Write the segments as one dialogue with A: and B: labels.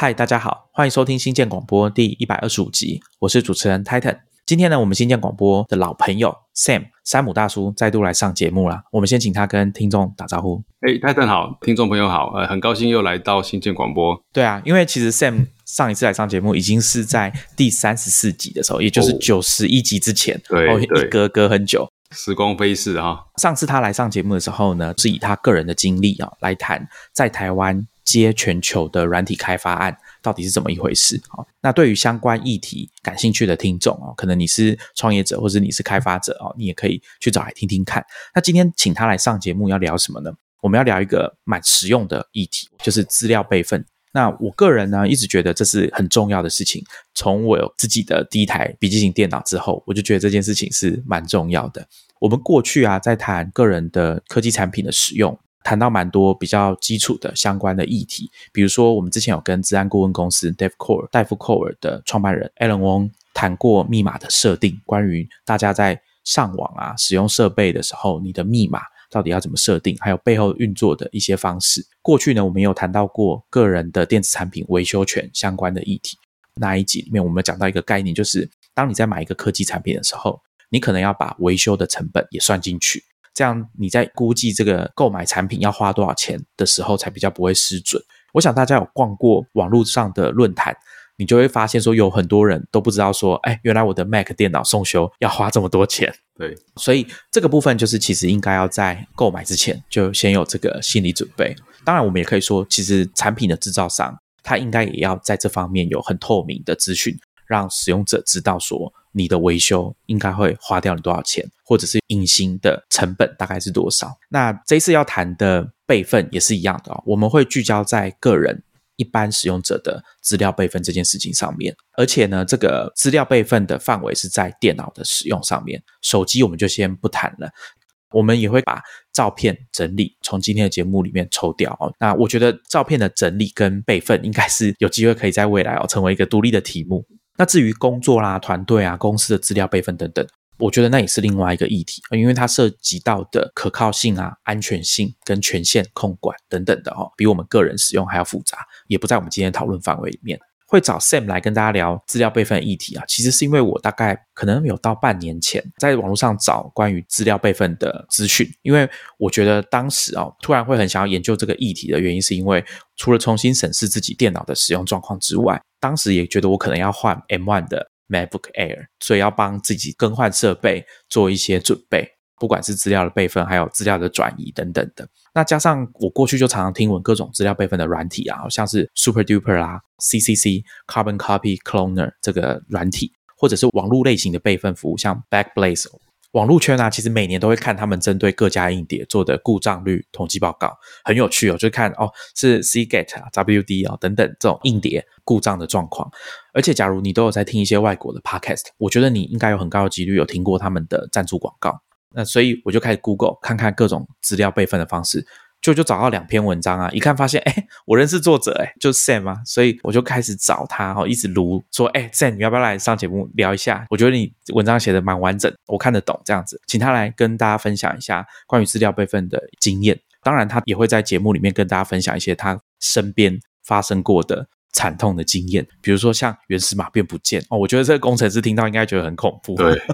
A: 嗨，大家好，欢迎收听新建广播第一百二十五集，我是主持人 Titan。今天呢，我们新建广播的老朋友 Sam 山姆大叔再度来上节目了。我们先请他跟听众打招呼。
B: 哎，Titan 好，听众朋友好，呃，很高兴又来到新建广播。
A: 对啊，因为其实 Sam 上一次来上节目已经是在第三十四集的时候，也就是九十一集之前，
B: 对，
A: 一隔隔很久，
B: 时光飞逝哈。
A: 上次他来上节目的时候呢，是以他个人的经历啊来谈在台湾接全球的软体开发案。到底是怎么一回事？好，那对于相关议题感兴趣的听众哦，可能你是创业者或者你是开发者哦，你也可以去找来听听看。那今天请他来上节目要聊什么呢？我们要聊一个蛮实用的议题，就是资料备份。那我个人呢，一直觉得这是很重要的事情。从我有自己的第一台笔记型电脑之后，我就觉得这件事情是蛮重要的。我们过去啊，在谈个人的科技产品的使用。谈到蛮多比较基础的相关的议题，比如说我们之前有跟治安顾问公司 Dave Core 戴夫·寇尔的创办人 Alan Wong 谈过密码的设定，关于大家在上网啊使用设备的时候，你的密码到底要怎么设定，还有背后运作的一些方式。过去呢，我们有谈到过个人的电子产品维修权相关的议题。那一集里面，我们讲到一个概念，就是当你在买一个科技产品的时候，你可能要把维修的成本也算进去。这样你在估计这个购买产品要花多少钱的时候，才比较不会失准。我想大家有逛过网络上的论坛，你就会发现说有很多人都不知道说，哎，原来我的 Mac 电脑送修要花这么多钱。
B: 对，
A: 所以这个部分就是其实应该要在购买之前就先有这个心理准备。当然，我们也可以说，其实产品的制造商他应该也要在这方面有很透明的资讯，让使用者知道说。你的维修应该会花掉你多少钱，或者是隐形的成本大概是多少？那这一次要谈的备份也是一样的哦，我们会聚焦在个人一般使用者的资料备份这件事情上面，而且呢，这个资料备份的范围是在电脑的使用上面，手机我们就先不谈了。我们也会把照片整理从今天的节目里面抽掉哦。那我觉得照片的整理跟备份应该是有机会可以在未来哦成为一个独立的题目。那至于工作啦、团队啊、公司的资料备份等等，我觉得那也是另外一个议题，因为它涉及到的可靠性啊、安全性跟权限控管等等的哦，比我们个人使用还要复杂，也不在我们今天讨论范围里面。会找 Sam 来跟大家聊资料备份议题啊，其实是因为我大概可能有到半年前在网络上找关于资料备份的资讯，因为我觉得当时哦，突然会很想要研究这个议题的原因，是因为除了重新审视自己电脑的使用状况之外，当时也觉得我可能要换 M1 的 MacBook Air，所以要帮自己更换设备做一些准备。不管是资料的备份，还有资料的转移等等的，那加上我过去就常常听闻各种资料备份的软体啊，像是 Super Duper 啦、CCC、Carbon Copy Cloner 这个软体，或者是网络类型的备份服务，像 Backblaze。网络圈啊，其实每年都会看他们针对各家硬碟做的故障率统计报告，很有趣哦，就看哦是 Cget 啊、WD 啊等等这种硬碟故障的状况。而且，假如你都有在听一些外国的 Podcast，我觉得你应该有很高的几率有听过他们的赞助广告。那所以我就开始 Google 看看各种资料备份的方式，就就找到两篇文章啊，一看发现，哎，我认识作者，哎，就是 Sam 啊，所以我就开始找他，哈，一直撸说，哎，Sam，你要不要来上节目聊一下？我觉得你文章写的蛮完整，我看得懂这样子，请他来跟大家分享一下关于资料备份的经验。当然，他也会在节目里面跟大家分享一些他身边发生过的惨痛的经验，比如说像原始码变不见哦，我觉得这个工程师听到应该觉得很恐怖。
B: 对。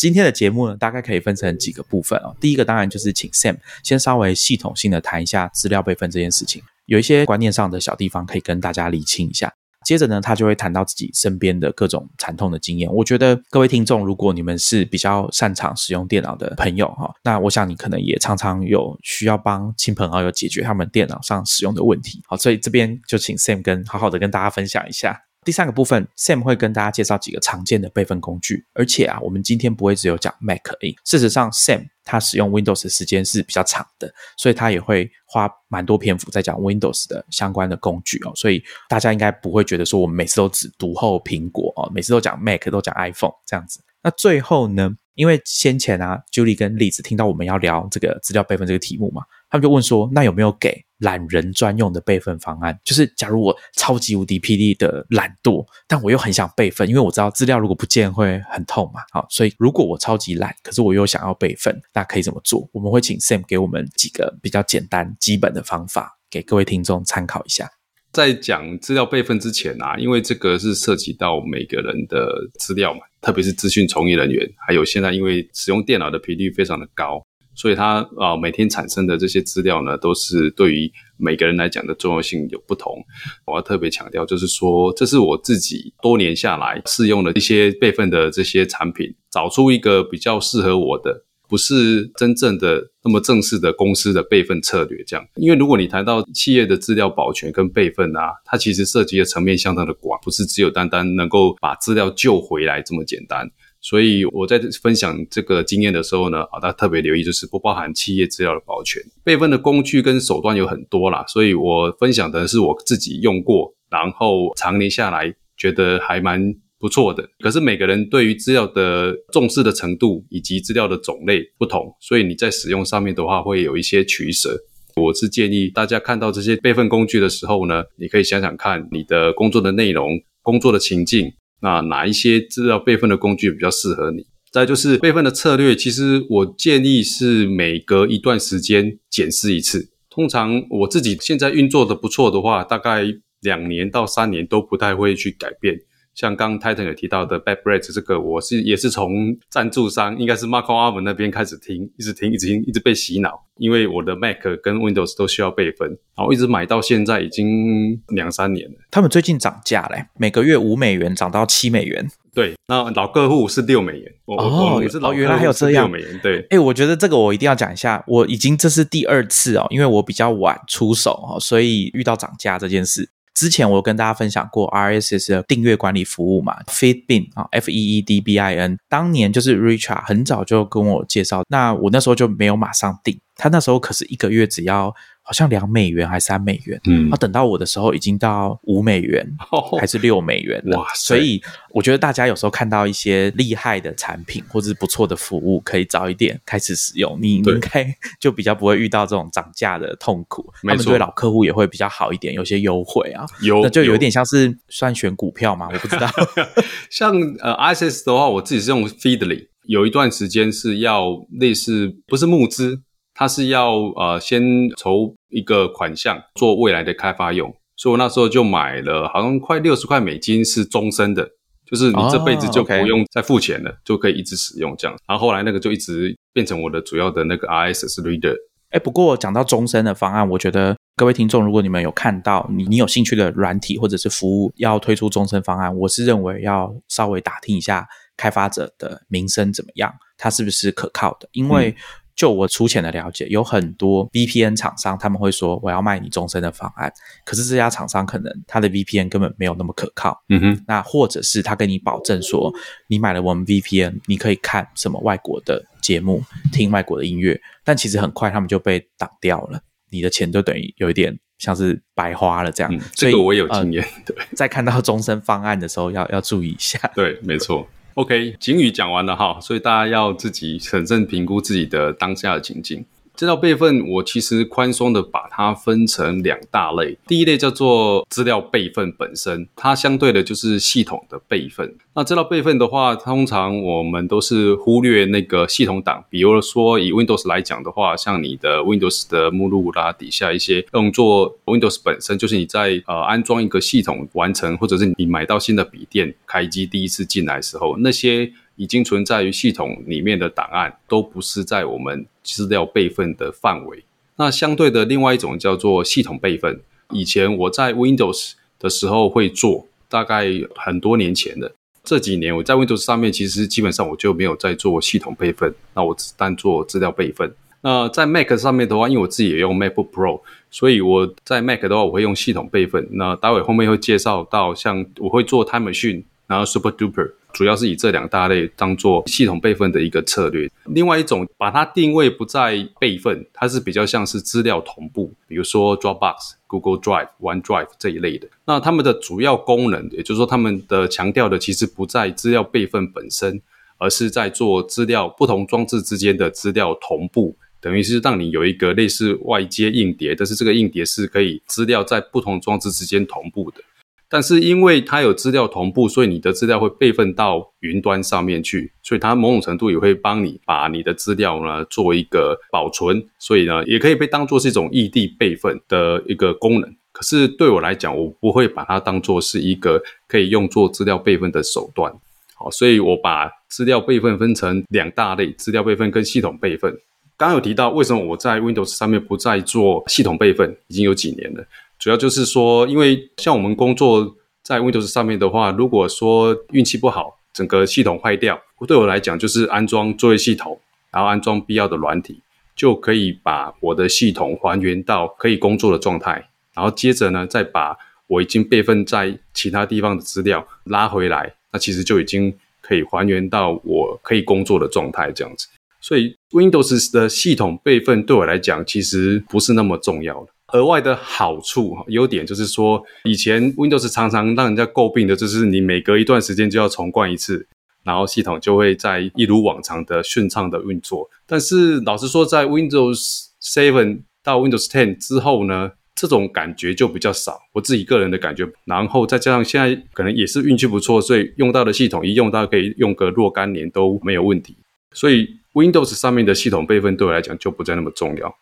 A: 今天的节目呢，大概可以分成几个部分哦。第一个当然就是请 Sam 先稍微系统性的谈一下资料备份这件事情，有一些观念上的小地方可以跟大家理清一下。接着呢，他就会谈到自己身边的各种惨痛的经验。我觉得各位听众，如果你们是比较擅长使用电脑的朋友哈，那我想你可能也常常有需要帮亲朋好友解决他们电脑上使用的问题。好，所以这边就请 Sam 跟好好的跟大家分享一下。第三个部分，Sam 会跟大家介绍几个常见的备份工具，而且啊，我们今天不会只有讲 Mac 而已。事实上，Sam 他使用 Windows 的时间是比较长的，所以他也会花蛮多篇幅在讲 Windows 的相关的工具哦。所以大家应该不会觉得说我们每次都只读后苹果哦，每次都讲 Mac 都讲 iPhone 这样子。那最后呢？因为先前啊，Julie 跟栗子听到我们要聊这个资料备份这个题目嘛，他们就问说，那有没有给懒人专用的备份方案？就是假如我超级无敌霹雳的懒惰，但我又很想备份，因为我知道资料如果不见会很痛嘛。好，所以如果我超级懒，可是我又想要备份，那可以怎么做？我们会请 Sam 给我们几个比较简单、基本的方法，给各位听众参考一下。
B: 在讲资料备份之前啊，因为这个是涉及到每个人的资料嘛，特别是资讯从业人员，还有现在因为使用电脑的频率非常的高，所以它啊每天产生的这些资料呢，都是对于每个人来讲的重要性有不同。我要特别强调，就是说这是我自己多年下来试用的一些备份的这些产品，找出一个比较适合我的。不是真正的那么正式的公司的备份策略，这样。因为如果你谈到企业的资料保全跟备份啊，它其实涉及的层面相当的广，不是只有单单能够把资料救回来这么简单。所以我在分享这个经验的时候呢，啊，大家特别留意，就是不包含企业资料的保全。备份的工具跟手段有很多啦，所以我分享的是我自己用过，然后常年下来觉得还蛮。不错的，可是每个人对于资料的重视的程度以及资料的种类不同，所以你在使用上面的话会有一些取舍。我是建议大家看到这些备份工具的时候呢，你可以想想看你的工作的内容、工作的情境，那哪一些资料备份的工具比较适合你？再就是备份的策略，其实我建议是每隔一段时间检视一次。通常我自己现在运作的不错的话，大概两年到三年都不太会去改变。像刚 Titan 有提到的 Bad Bread 这个，我是也是从赞助商，应该是 Marco Arman 那边开始听，一直听，一直听，一直被洗脑。因为我的 Mac 跟 Windows 都需要备份，然后一直买到现在已经两三年了。
A: 他们最近涨价嘞，每个月五美元涨到七美元。
B: 对，那老客户是六美元。
A: 哦，
B: 也是老
A: 原来还有这样。
B: 六美元，对。
A: 哎，我觉得这个我一定要讲一下，我已经这是第二次哦，因为我比较晚出手哦，所以遇到涨价这件事。之前我跟大家分享过 RSS 的订阅管理服务嘛，Feedbin 啊，F E E D B I N，当年就是 Richard 很早就跟我介绍，那我那时候就没有马上订，他那时候可是一个月只要。好像两美元还是三美元，嗯，啊，等到我的时候已经到五美元还是六美元了，哇！所以我觉得大家有时候看到一些厉害的产品或者是不错的服务，可以早一点开始使用，你应该 就比较不会遇到这种涨价的痛苦。他们对老客户也会比较好一点，有些优惠啊，
B: 有
A: 那就有点像是算选股票嘛，我不知道。
B: 像呃，ISS 的话，我自己是用 Feedly，有一段时间是要类似不是募资。它是要呃先筹一个款项做未来的开发用，所以我那时候就买了，好像快六十块美金是终身的，就是你这辈子就不用再付钱了，就可以一直使用这样。然后后来那个就一直变成我的主要的那个 RSS reader。
A: 哎，不过讲到终身的方案，我觉得各位听众，如果你们有看到你你有兴趣的软体或者是服务要推出终身方案，我是认为要稍微打听一下开发者的名声怎么样，它是不是可靠的，因为。就我粗浅的了解，有很多 VPN 厂商他们会说我要卖你终身的方案，可是这家厂商可能他的 VPN 根本没有那么可靠。嗯哼，那或者是他跟你保证说，你买了我们 VPN，你可以看什么外国的节目，听外国的音乐，但其实很快他们就被挡掉了，你的钱就等于有一点像是白花了这样。
B: 这个我有经验，对，
A: 在看到终身方案的时候要要注意一下。
B: 对，没错。OK，警语讲完了哈，所以大家要自己审慎评估自己的当下的情境。这道备份，我其实宽松的把它分成两大类。第一类叫做资料备份本身，它相对的就是系统的备份。那这道备份的话，通常我们都是忽略那个系统档。比如说以 Windows 来讲的话，像你的 Windows 的目录啦，底下一些用作 Windows 本身，就是你在呃安装一个系统完成，或者是你买到新的笔电开机第一次进来时候，那些。已经存在于系统里面的档案都不是在我们资料备份的范围。那相对的，另外一种叫做系统备份。以前我在 Windows 的时候会做，大概很多年前的。这几年我在 Windows 上面，其实基本上我就没有在做系统备份，那我只单做资料备份。那在 Mac 上面的话，因为我自己也用 MacBook Pro，所以我在 Mac 的话，我会用系统备份。那待会后面会介绍到，像我会做 Time Machine，然后 Super Duper。主要是以这两大类当做系统备份的一个策略。另外一种把它定位不在备份，它是比较像是资料同步，比如说 Dropbox、Google Drive、OneDrive 这一类的。那它们的主要功能，也就是说，他们的强调的其实不在资料备份本身，而是在做资料不同装置之间的资料同步，等于是让你有一个类似外接硬碟，但是这个硬碟是可以资料在不同装置之间同步的。但是因为它有资料同步，所以你的资料会备份到云端上面去，所以它某种程度也会帮你把你的资料呢做一个保存，所以呢也可以被当做是一种异地备份的一个功能。可是对我来讲，我不会把它当做是一个可以用作资料备份的手段。好，所以我把资料备份分成两大类：资料备份跟系统备份。刚刚有提到，为什么我在 Windows 上面不再做系统备份？已经有几年了。主要就是说，因为像我们工作在 Windows 上面的话，如果说运气不好，整个系统坏掉，对我来讲就是安装作业系统，然后安装必要的软体，就可以把我的系统还原到可以工作的状态。然后接着呢，再把我已经备份在其他地方的资料拉回来，那其实就已经可以还原到我可以工作的状态这样子。所以 Windows 的系统备份对我来讲其实不是那么重要的。额外的好处优点就是说，以前 Windows 常常让人家诟病的就是你每隔一段时间就要重灌一次，然后系统就会在一如往常的顺畅的运作。但是老实说，在 Windows Seven 到 Windows Ten 之后呢，这种感觉就比较少。我自己个人的感觉，然后再加上现在可能也是运气不错，所以用到的系统一用到可以用个若干年都没有问题。所以 Windows 上面的系统备份对我来讲就不再那么重要，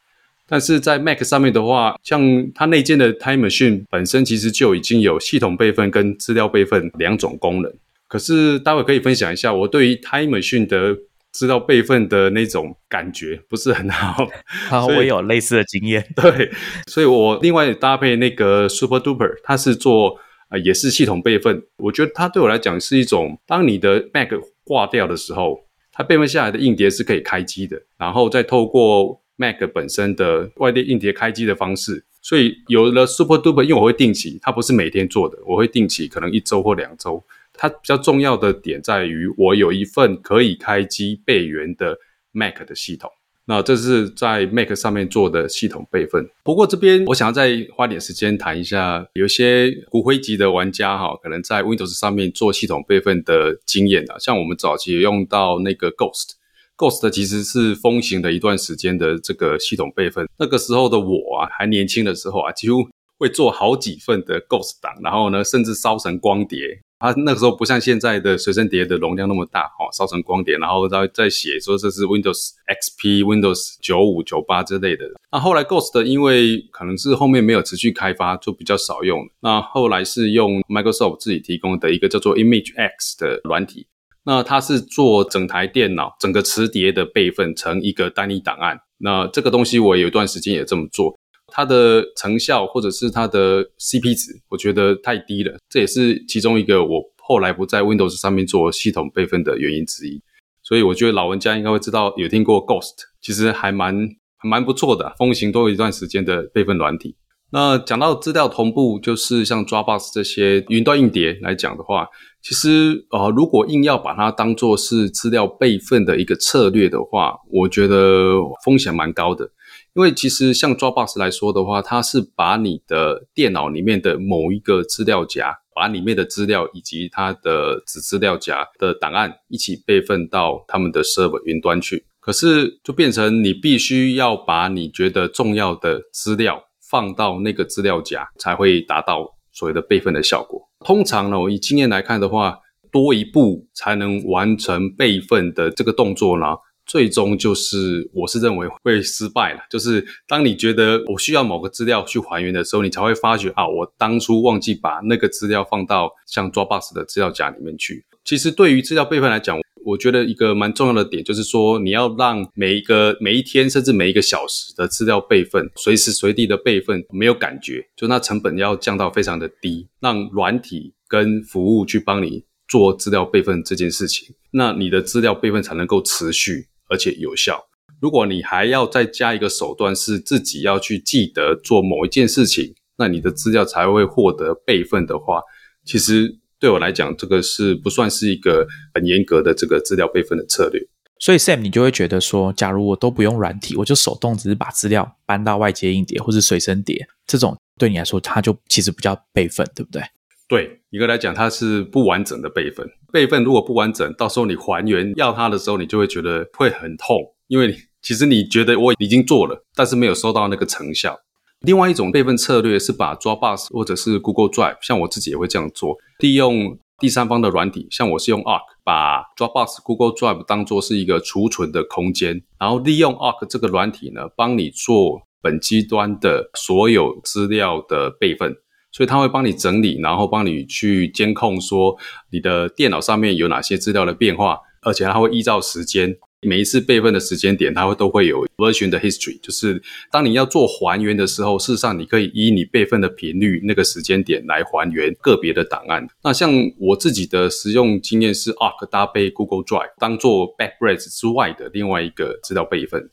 B: 但是在 Mac 上面的话，像它内建的 Time Machine 本身其实就已经有系统备份跟资料备份两种功能。可是待会可以分享一下我对于 Time Machine 的资料备份的那种感觉不是很好。
A: 好，我有类似的经验。
B: 对，所以我另外搭配那个 Super Duper，它是做呃也是系统备份。我觉得它对我来讲是一种，当你的 Mac 挂掉的时候。它备份下来的硬碟是可以开机的，然后再透过 Mac 本身的外链硬碟开机的方式，所以有了 Super Duper，因为我会定期，它不是每天做的，我会定期，可能一周或两周。它比较重要的点在于，我有一份可以开机备援的 Mac 的系统。那这是在 Mac 上面做的系统备份。不过这边我想要再花点时间谈一下，有些骨灰级的玩家哈，可能在 Windows 上面做系统备份的经验啊。像我们早期用到那个 Ghost Ghost，Ghost 其实是风行的一段时间的这个系统备份。那个时候的我啊，还年轻的时候啊，几乎会做好几份的 Ghost 档，然后呢，甚至烧成光碟。它那个时候不像现在的随身碟的容量那么大，哈，烧成光碟，然后再再写说这是 Windows XP、Windows 九五、九八之类的。那后来 Ghost 因为可能是后面没有持续开发，就比较少用。那后来是用 Microsoft 自己提供的一个叫做 Image X 的软体，那它是做整台电脑整个磁碟的备份成一个单一档案。那这个东西我有一段时间也这么做。它的成效或者是它的 CP 值，我觉得太低了，这也是其中一个我后来不在 Windows 上面做系统备份的原因之一。所以我觉得老玩家应该会知道，有听过 Ghost，其实还蛮蛮不错的，风行多一段时间的备份软体。那讲到资料同步，就是像 Dropbox 这些云端硬碟来讲的话，其实呃，如果硬要把它当做是资料备份的一个策略的话，我觉得风险蛮高的。因为其实像 Dropbox 来说的话，它是把你的电脑里面的某一个资料夹，把里面的资料以及它的子资料夹的档案一起备份到他们的 server 云端去。可是就变成你必须要把你觉得重要的资料放到那个资料夹，才会达到所谓的备份的效果。通常呢，我以经验来看的话，多一步才能完成备份的这个动作呢。最终就是，我是认为会失败了。就是当你觉得我需要某个资料去还原的时候，你才会发觉啊，我当初忘记把那个资料放到像 Dropbox 的资料夹里面去。其实对于资料备份来讲，我觉得一个蛮重要的点就是说，你要让每一个每一天甚至每一个小时的资料备份，随时随地的备份没有感觉，就那成本要降到非常的低，让软体跟服务去帮你做资料备份这件事情，那你的资料备份才能够持续。而且有效。如果你还要再加一个手段，是自己要去记得做某一件事情，那你的资料才会获得备份的话，其实对我来讲，这个是不算是一个很严格的这个资料备份的策略。
A: 所以 Sam，你就会觉得说，假如我都不用软体，我就手动只是把资料搬到外接硬碟或是随身碟，这种对你来说，它就其实不叫备份，对不对？
B: 对，一个来讲，它是不完整的备份。备份如果不完整，到时候你还原要它的时候，你就会觉得会很痛，因为其实你觉得我已经做了，但是没有收到那个成效。另外一种备份策略是把 Dropbox 或者是 Google Drive，像我自己也会这样做，利用第三方的软体，像我是用 Arc，把 Dropbox、Google Drive 当做是一个储存的空间，然后利用 Arc 这个软体呢，帮你做。本机端的所有资料的备份，所以它会帮你整理，然后帮你去监控说你的电脑上面有哪些资料的变化，而且它会依照时间。每一次备份的时间点，它会都会有 version 的 history，就是当你要做还原的时候，事实上你可以以你备份的频率那个时间点来还原个别的档案。那像我自己的使用经验是 Arc 搭配 Google Drive 当做 Backblaze 之外的另外一个资料备份。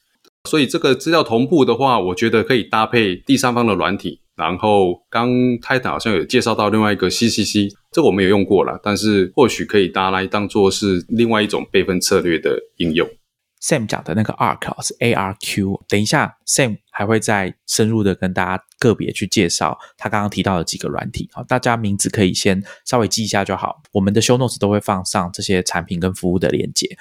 B: 所以这个资料同步的话，我觉得可以搭配第三方的软体。然后刚泰坦好像有介绍到另外一个 CCC，这个我们也用过了，但是或许可以拿来当做是另外一种备份策略的应用。
A: Sam 讲的那个 Arc 是 ARQ，等一下 Sam 还会再深入的跟大家个别去介绍他刚刚提到的几个软体好，大家名字可以先稍微记一下就好。我们的 Show Notes 都会放上这些产品跟服务的链接。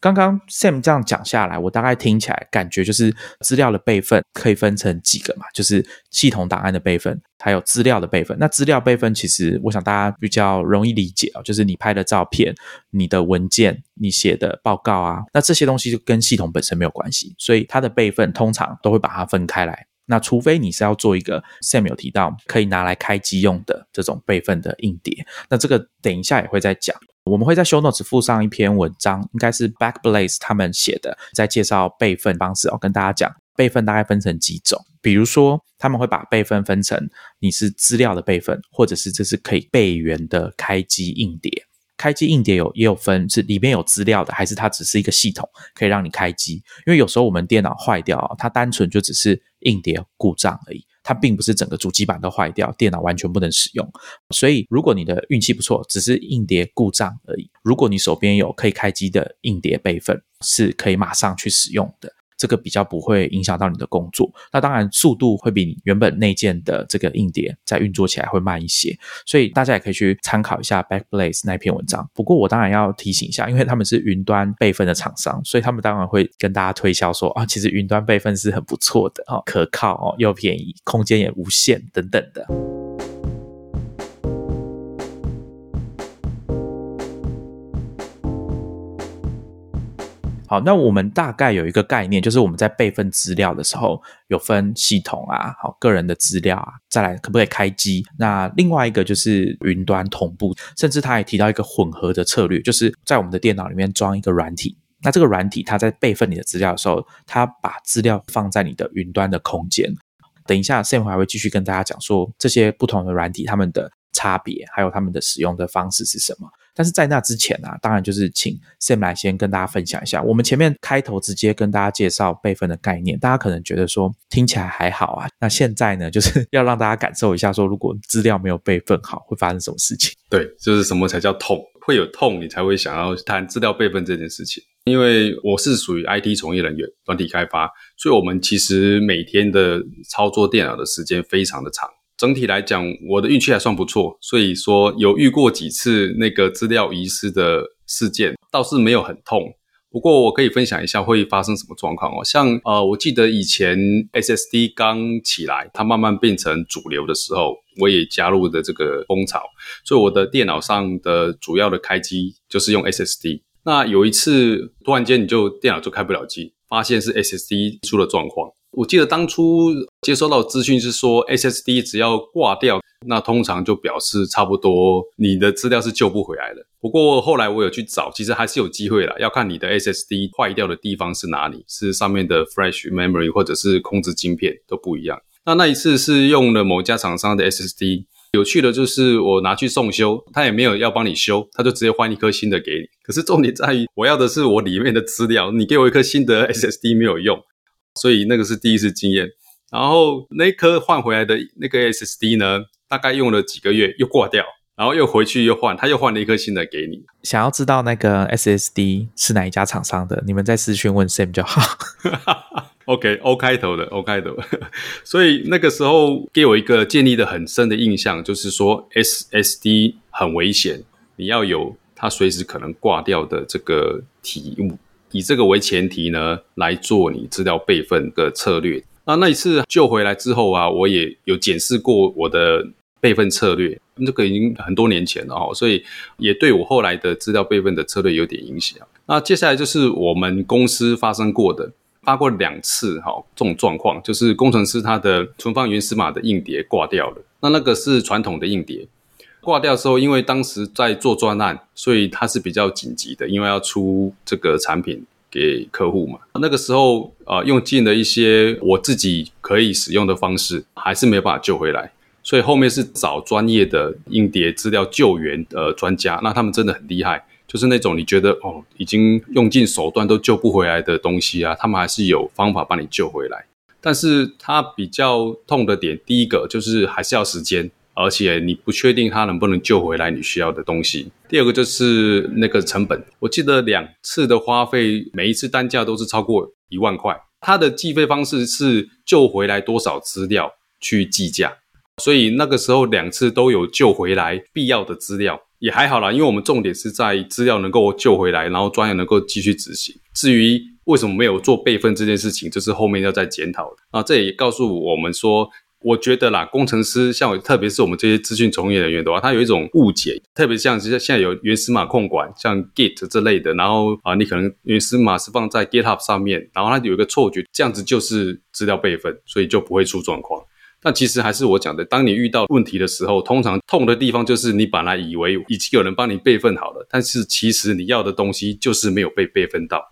A: 刚刚 Sam 这样讲下来，我大概听起来感觉就是资料的备份可以分成几个嘛，就是系统档案的备份，还有资料的备份。那资料备份其实我想大家比较容易理解啊，就是你拍的照片、你的文件、你写的报告啊，那这些东西就跟系统本身没有关系，所以它的备份通常都会把它分开来。那除非你是要做一个 Sam 有提到可以拿来开机用的这种备份的硬碟，那这个等一下也会再讲。我们会在 Show Notes 附上一篇文章，应该是 Backblaze 他们写的，在介绍备份方式哦，跟大家讲备份大概分成几种，比如说他们会把备份分成你是资料的备份，或者是这是可以备援的开机硬碟。开机硬碟有也有分是里面有资料的，还是它只是一个系统可以让你开机？因为有时候我们电脑坏掉啊，它单纯就只是硬碟故障而已。它并不是整个主机板都坏掉，电脑完全不能使用。所以，如果你的运气不错，只是硬碟故障而已。如果你手边有可以开机的硬碟备份，是可以马上去使用的。这个比较不会影响到你的工作，那当然速度会比你原本内建的这个硬碟在运作起来会慢一些，所以大家也可以去参考一下 Backblaze 那篇文章。不过我当然要提醒一下，因为他们是云端备份的厂商，所以他们当然会跟大家推销说啊，其实云端备份是很不错的哦，可靠哦，又便宜，空间也无限等等的。好，那我们大概有一个概念，就是我们在备份资料的时候，有分系统啊，好个人的资料啊，再来可不可以开机？那另外一个就是云端同步，甚至他也提到一个混合的策略，就是在我们的电脑里面装一个软体，那这个软体它在备份你的资料的时候，它把资料放在你的云端的空间。等一下，Sam 还会继续跟大家讲说这些不同的软体它们的差别，还有它们的使用的方式是什么。但是在那之前呢，当然就是请 Sam 来先跟大家分享一下。我们前面开头直接跟大家介绍备份的概念，大家可能觉得说听起来还好啊。那现在呢，就是要让大家感受一下，说如果资料没有备份好，会发生什么事情？
B: 对，就是什么才叫痛？会有痛，你才会想要谈资料备份这件事情。因为我是属于 IT 从业人员，软体开发，所以我们其实每天的操作电脑的时间非常的长。整体来讲，我的运气还算不错，所以说有遇过几次那个资料遗失的事件，倒是没有很痛。不过我可以分享一下会发生什么状况哦。像呃，我记得以前 SSD 刚起来，它慢慢变成主流的时候，我也加入的这个风潮，所以我的电脑上的主要的开机就是用 SSD。那有一次突然间你就电脑就开不了机，发现是 SSD 出了状况。我记得当初接收到资讯是说，SSD 只要挂掉，那通常就表示差不多你的资料是救不回来的。不过后来我有去找，其实还是有机会啦，要看你的 SSD 坏掉的地方是哪里，是上面的 Flash Memory 或者是控制晶片都不一样。那那一次是用了某家厂商的 SSD，有趣的就是我拿去送修，他也没有要帮你修，他就直接换一颗新的给你。可是重点在于，我要的是我里面的资料，你给我一颗新的 SSD 没有用。所以那个是第一次经验，然后那颗换回来的那个 SSD 呢，大概用了几个月又挂掉，然后又回去又换，他又换了一颗新的给你。
A: 想要知道那个 SSD 是哪一家厂商的，你们在私讯问 Sam 就好。
B: OK，O 开头的，O 开头。所以那个时候给我一个建立的很深的印象，就是说 SSD 很危险，你要有它随时可能挂掉的这个体物。以这个为前提呢，来做你资料备份的策略。那那一次救回来之后啊，我也有检视过我的备份策略，这个已经很多年前了哦，所以也对我后来的资料备份的策略有点影响。那接下来就是我们公司发生过的，发过两次哈这种状况，就是工程师他的存放原始码的硬碟挂掉了。那那个是传统的硬碟挂掉之后，因为当时在做专案，所以它是比较紧急的，因为要出这个产品给客户嘛。那个时候啊，用尽了一些我自己可以使用的方式，还是没有办法救回来。所以后面是找专业的硬碟资料救援的专家，那他们真的很厉害，就是那种你觉得哦，已经用尽手段都救不回来的东西啊，他们还是有方法帮你救回来。但是它比较痛的点，第一个就是还是要时间，而且你不确定它能不能救回来你需要的东西。第二个就是那个成本，我记得两次的花费，每一次单价都是超过一万块。它的计费方式是救回来多少资料去计价。所以那个时候两次都有救回来必要的资料，也还好啦，因为我们重点是在资料能够救回来，然后专业能够继续执行。至于为什么没有做备份这件事情，这是后面要再检讨的啊。这也告诉我们说，我觉得啦，工程师像我特别是我们这些资讯从业人员的话，他有一种误解，特别像现在现在有原始码控管，像 Git 这类的，然后啊，你可能原始码是放在 GitHub 上面，然后他有一个错觉，这样子就是资料备份，所以就不会出状况。但其实还是我讲的，当你遇到问题的时候，通常痛的地方就是你本来以为已经有人帮你备份好了，但是其实你要的东西就是没有被备份到。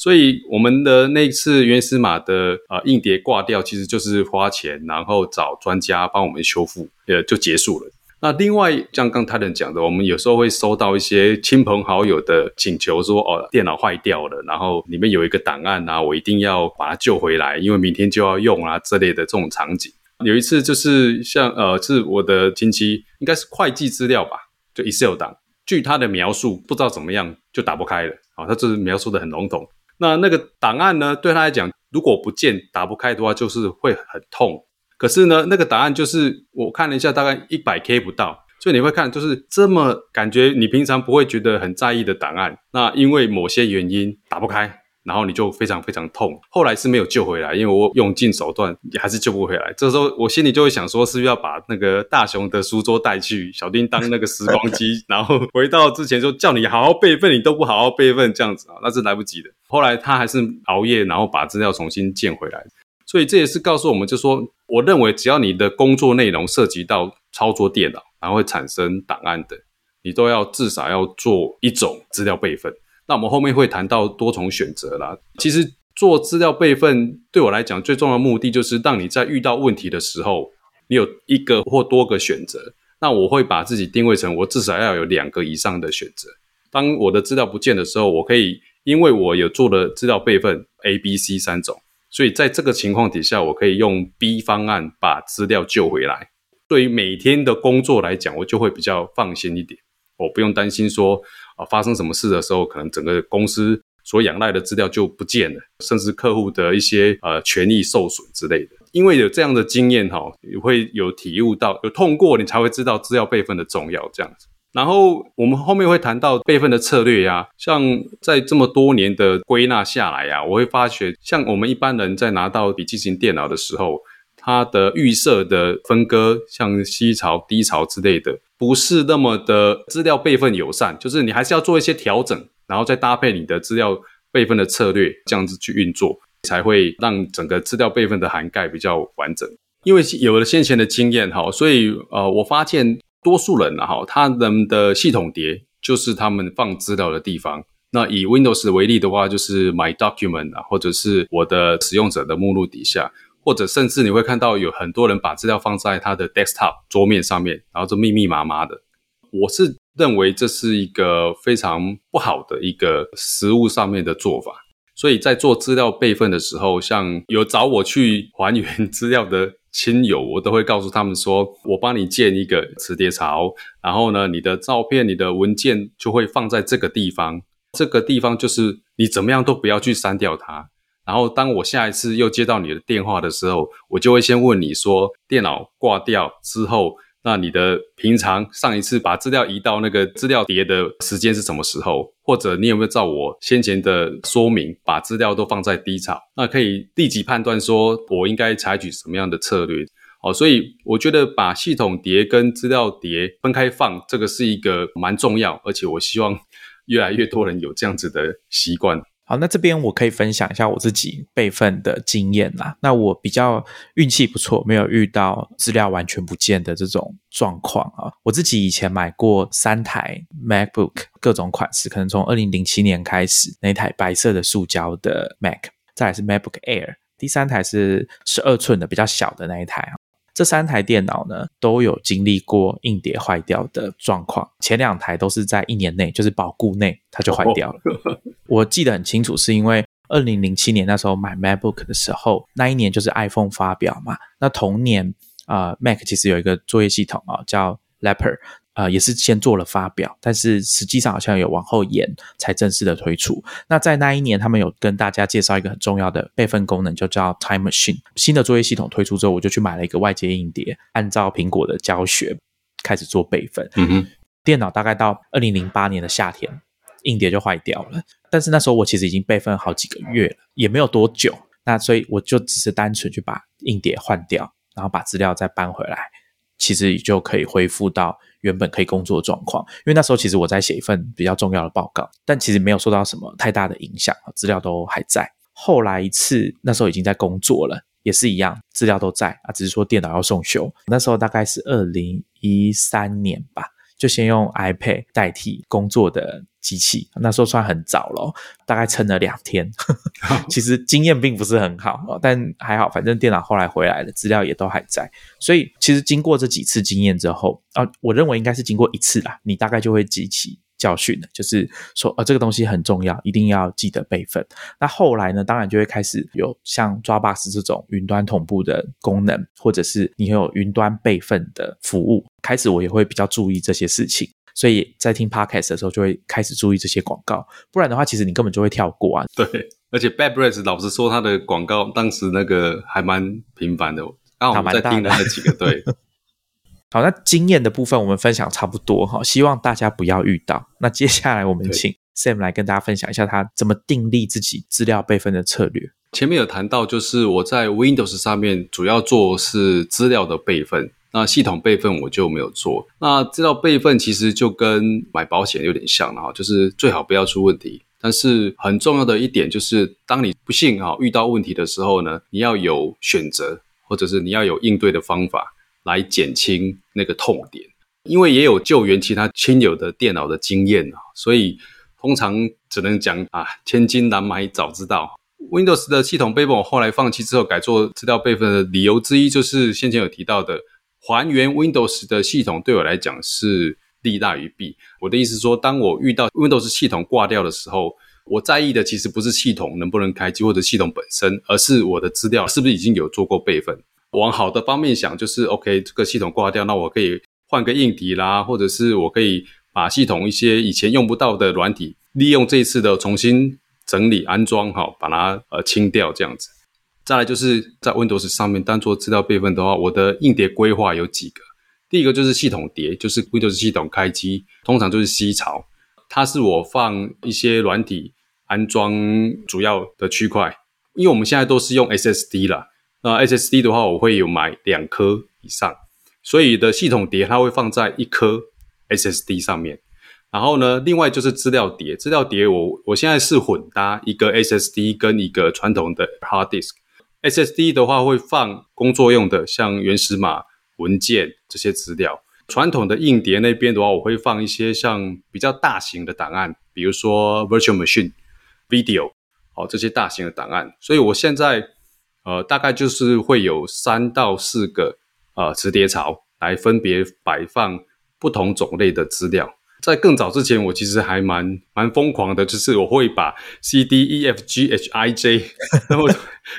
B: 所以我们的那次原始码的呃硬碟挂掉，其实就是花钱，然后找专家帮我们修复，呃就结束了。那另外像刚才人讲的，我们有时候会收到一些亲朋好友的请求，说哦电脑坏掉了，然后里面有一个档案啊，我一定要把它救回来，因为明天就要用啊之类的这种场景。有一次就是像呃，是我的亲戚，应该是会计资料吧，就 Excel 档，据他的描述，不知道怎么样就打不开了。啊，他就是描述的很笼统。那那个档案呢，对他来讲，如果不见打不开的话，就是会很痛。可是呢，那个档案就是我看了一下，大概一百 K 不到，所以你会看，就是这么感觉你平常不会觉得很在意的档案，那因为某些原因打不开。然后你就非常非常痛，后来是没有救回来，因为我用尽手段也还是救不回来。这时候我心里就会想说，是不是要把那个大雄的书桌带去，小丁当那个时光机，然后回到之前，就叫你好好备份，你都不好好备份，这样子啊，那是来不及的。后来他还是熬夜，然后把资料重新建回来。所以这也是告诉我们，就说我认为只要你的工作内容涉及到操作电脑，然后会产生档案的，你都要至少要做一种资料备份。那我们后面会谈到多重选择啦。其实做资料备份对我来讲最重要的目的，就是让你在遇到问题的时候，你有一个或多个选择。那我会把自己定位成我至少要有两个以上的选择。当我的资料不见的时候，我可以因为我有做了资料备份 A、B、C 三种，所以在这个情况底下，我可以用 B 方案把资料救回来。对于每天的工作来讲，我就会比较放心一点，我不用担心说。发生什么事的时候，可能整个公司所仰赖的资料就不见了，甚至客户的一些呃权益受损之类的。因为有这样的经验哈，你会有体悟到，有痛过，你才会知道资料备份的重要这样子。然后我们后面会谈到备份的策略呀，像在这么多年的归纳下来呀，我会发觉，像我们一般人在拿到笔记型电脑的时候。它的预设的分割，像 C 槽、低槽之类的，不是那么的资料备份友善，就是你还是要做一些调整，然后再搭配你的资料备份的策略，这样子去运作，才会让整个资料备份的涵盖比较完整。因为有了先前的经验哈，所以呃，我发现多数人哈，他们的系统碟就是他们放资料的地方。那以 Windows 为例的话，就是 My Document 啊，或者是我的使用者的目录底下。或者甚至你会看到有很多人把资料放在他的 desktop 桌面上面，然后就密密麻麻的。我是认为这是一个非常不好的一个实物上面的做法。所以在做资料备份的时候，像有找我去还原资料的亲友，我都会告诉他们说，我帮你建一个磁碟槽，然后呢，你的照片、你的文件就会放在这个地方。这个地方就是你怎么样都不要去删掉它。然后，当我下一次又接到你的电话的时候，我就会先问你说，电脑挂掉之后，那你的平常上一次把资料移到那个资料碟的时间是什么时候？或者你有没有照我先前的说明，把资料都放在低槽？那可以立即判断说我应该采取什么样的策略。哦，所以我觉得把系统碟跟资料碟分开放，这个是一个蛮重要，而且我希望越来越多人有这样子的习惯。
A: 好，那这边我可以分享一下我自己备份的经验啦。那我比较运气不错，没有遇到资料完全不见的这种状况啊。我自己以前买过三台 MacBook，各种款式，可能从二零零七年开始，那台白色的塑胶的 Mac，再来是 MacBook Air，第三台是十二寸的比较小的那一台啊。这三台电脑呢，都有经历过硬碟坏掉的状况。前两台都是在一年内，就是保固内，它就坏掉了。我记得很清楚，是因为二零零七年那时候买 MacBook 的时候，那一年就是 iPhone 发表嘛。那同年啊，Mac 其实有一个作业系统啊，叫 Leopard。呃，也是先做了发表，但是实际上好像有往后延才正式的推出。那在那一年，他们有跟大家介绍一个很重要的备份功能，就叫 Time Machine。新的作业系统推出之后，我就去买了一个外接硬碟，按照苹果的教学开始做备份。
B: 嗯哼，
A: 电脑大概到二零零八年的夏天，硬碟就坏掉了。但是那时候我其实已经备份好几个月了，也没有多久。那所以我就只是单纯去把硬碟换掉，然后把资料再搬回来，其实就可以恢复到。原本可以工作的状况，因为那时候其实我在写一份比较重要的报告，但其实没有受到什么太大的影响，资料都还在。后来一次，那时候已经在工作了，也是一样，资料都在啊，只是说电脑要送修。那时候大概是二零一三年吧。就先用 iPad 代替工作的机器，那时候算很早了，大概撑了两天。其实经验并不是很好，但还好，反正电脑后来回来了，资料也都还在。所以其实经过这几次经验之后啊，我认为应该是经过一次啦，你大概就会记起。教训的，就是说，呃，这个东西很重要，一定要记得备份。那后来呢，当然就会开始有像 Dropbox 这种云端同步的功能，或者是你有云端备份的服务。开始我也会比较注意这些事情，所以在听 Podcast 的时候就会开始注意这些广告。不然的话，其实你根本就会跳过啊。
B: 对，而且 Bad Breath 老实说，他的广告当时那个还蛮频繁的。刚好我们在听的那几个，对。
A: 好，那经验的部分我们分享差不多哈，希望大家不要遇到。那接下来我们请 Sam 来跟大家分享一下他怎么订立自己资料备份的策略。
B: 前面有谈到，就是我在 Windows 上面主要做是资料的备份，那系统备份我就没有做。那资料备份其实就跟买保险有点像了哈，就是最好不要出问题。但是很重要的一点就是，当你不幸哈遇到问题的时候呢，你要有选择，或者是你要有应对的方法。来减轻那个痛点，因为也有救援其他亲友的电脑的经验啊，所以通常只能讲啊，千金难买早知道。Windows 的系统备份我后来放弃之后，改做资料备份的理由之一，就是先前有提到的，还原 Windows 的系统对我来讲是利大于弊。我的意思说，当我遇到 Windows 系统挂掉的时候，我在意的其实不是系统能不能开机或者系统本身，而是我的资料是不是已经有做过备份。往好的方面想，就是 OK，这个系统挂掉，那我可以换个硬体啦，或者是我可以把系统一些以前用不到的软体，利用这一次的重新整理安装，好，把它呃清掉这样子。再来就是在 Windows 上面当做资料备份的话，我的硬碟规划有几个。第一个就是系统碟，就是 Windows 系统开机，通常就是 C 槽，它是我放一些软体安装主要的区块，因为我们现在都是用 SSD 了。那 SSD 的话，我会有买两颗以上，所以的系统碟它会放在一颗 SSD 上面。然后呢，另外就是资料碟，资料碟我我现在是混搭一个 SSD 跟一个传统的 hard disk。SSD 的话会放工作用的，像原始码、文件这些资料。传统的硬碟那边的话，我会放一些像比较大型的档案，比如说 Virtual Machine、Video，好这些大型的档案。所以我现在。呃，大概就是会有三到四个呃磁碟槽来分别摆放不同种类的资料。在更早之前，我其实还蛮蛮疯狂的，就是我会把 C D E F G H I J 然后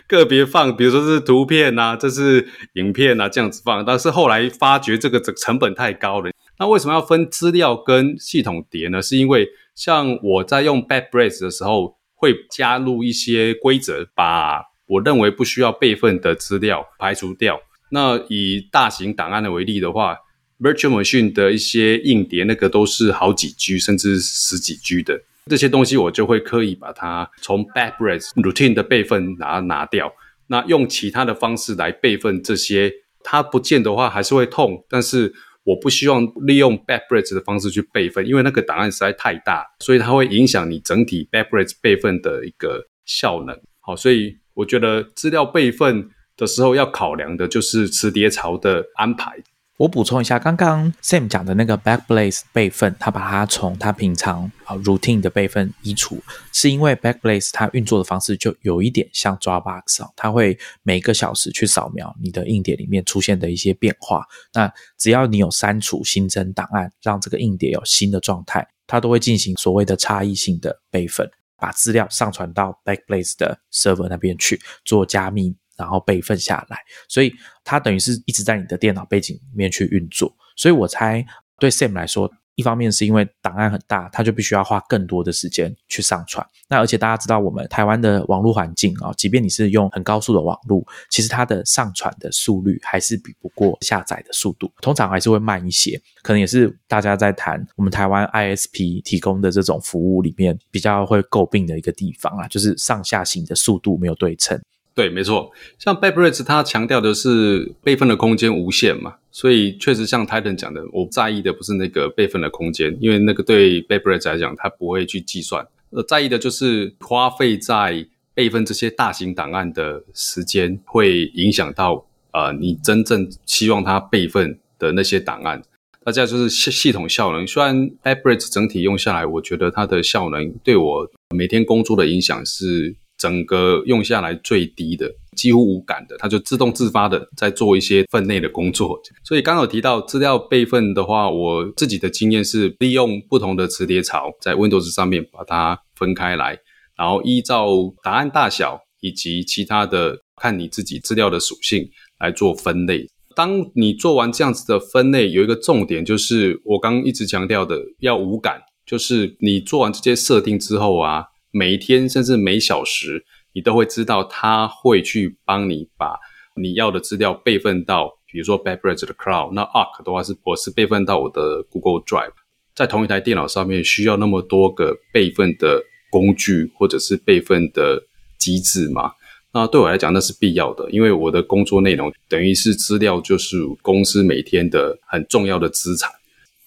B: 个别放，比如说是图片呐，这是影片呐，这样子放。但是后来发觉这个成成本太高了。那为什么要分资料跟系统碟呢？是因为像我在用 Bad Brace 的时候，会加入一些规则，把我认为不需要备份的资料排除掉。那以大型档案的为例的话，Virtual Machine 的一些硬碟，那个都是好几 G 甚至十几 G 的这些东西，我就会刻意把它从 Backbrace Routine 的备份拿拿掉。那用其他的方式来备份这些，它不见的话还是会痛，但是我不希望利用 Backblaze 的方式去备份，因为那个档案实在太大，所以它会影响你整体 Backblaze 备份的一个效能。好，所以我觉得资料备份的时候要考量的就是磁碟槽的安排。
A: 我补充一下，刚刚 Sam 讲的那个 Backblaze 备份，他把它从他平常啊 routine 的备份移除，是因为 Backblaze 它运作的方式就有一点像 Dropbox 啊，它会每个小时去扫描你的硬碟里面出现的一些变化。那只要你有删除新增档案，让这个硬碟有新的状态，它都会进行所谓的差异性的备份，把资料上传到 Backblaze 的 server 那边去做加密。然后备份下来，所以它等于是一直在你的电脑背景里面去运作。所以我猜对 Sam 来说，一方面是因为档案很大，他就必须要花更多的时间去上传。那而且大家知道，我们台湾的网络环境啊，即便你是用很高速的网络，其实它的上传的速率还是比不过下载的速度，通常还是会慢一些。可能也是大家在谈我们台湾 ISP 提供的这种服务里面比较会诟病的一个地方啊，就是上下行的速度没有对称。
B: 对，没错，像 Backblaze 它强调的是备份的空间无限嘛，所以确实像 Titan 讲的，我在意的不是那个备份的空间，因为那个对 Backblaze 来讲，它不会去计算，呃，在意的就是花费在备份这些大型档案的时间，会影响到呃你真正希望它备份的那些档案。大家就是系系统效能，虽然 Backblaze 整体用下来，我觉得它的效能对我每天工作的影响是。整个用下来最低的，几乎无感的，它就自动自发的在做一些分内的工作。所以刚有提到资料备份的话，我自己的经验是利用不同的磁碟槽在 Windows 上面把它分开来，然后依照答案大小以及其他的看你自己资料的属性来做分类。当你做完这样子的分类，有一个重点就是我刚一直强调的要无感，就是你做完这些设定之后啊。每一天甚至每小时，你都会知道他会去帮你把你要的资料备份到，比如说 Backblaze 的 Cloud，那 Arc 的话是我是备份到我的 Google Drive，在同一台电脑上面需要那么多个备份的工具或者是备份的机制吗？那对我来讲那是必要的，因为我的工作内容等于是资料就是公司每天的很重要的资产。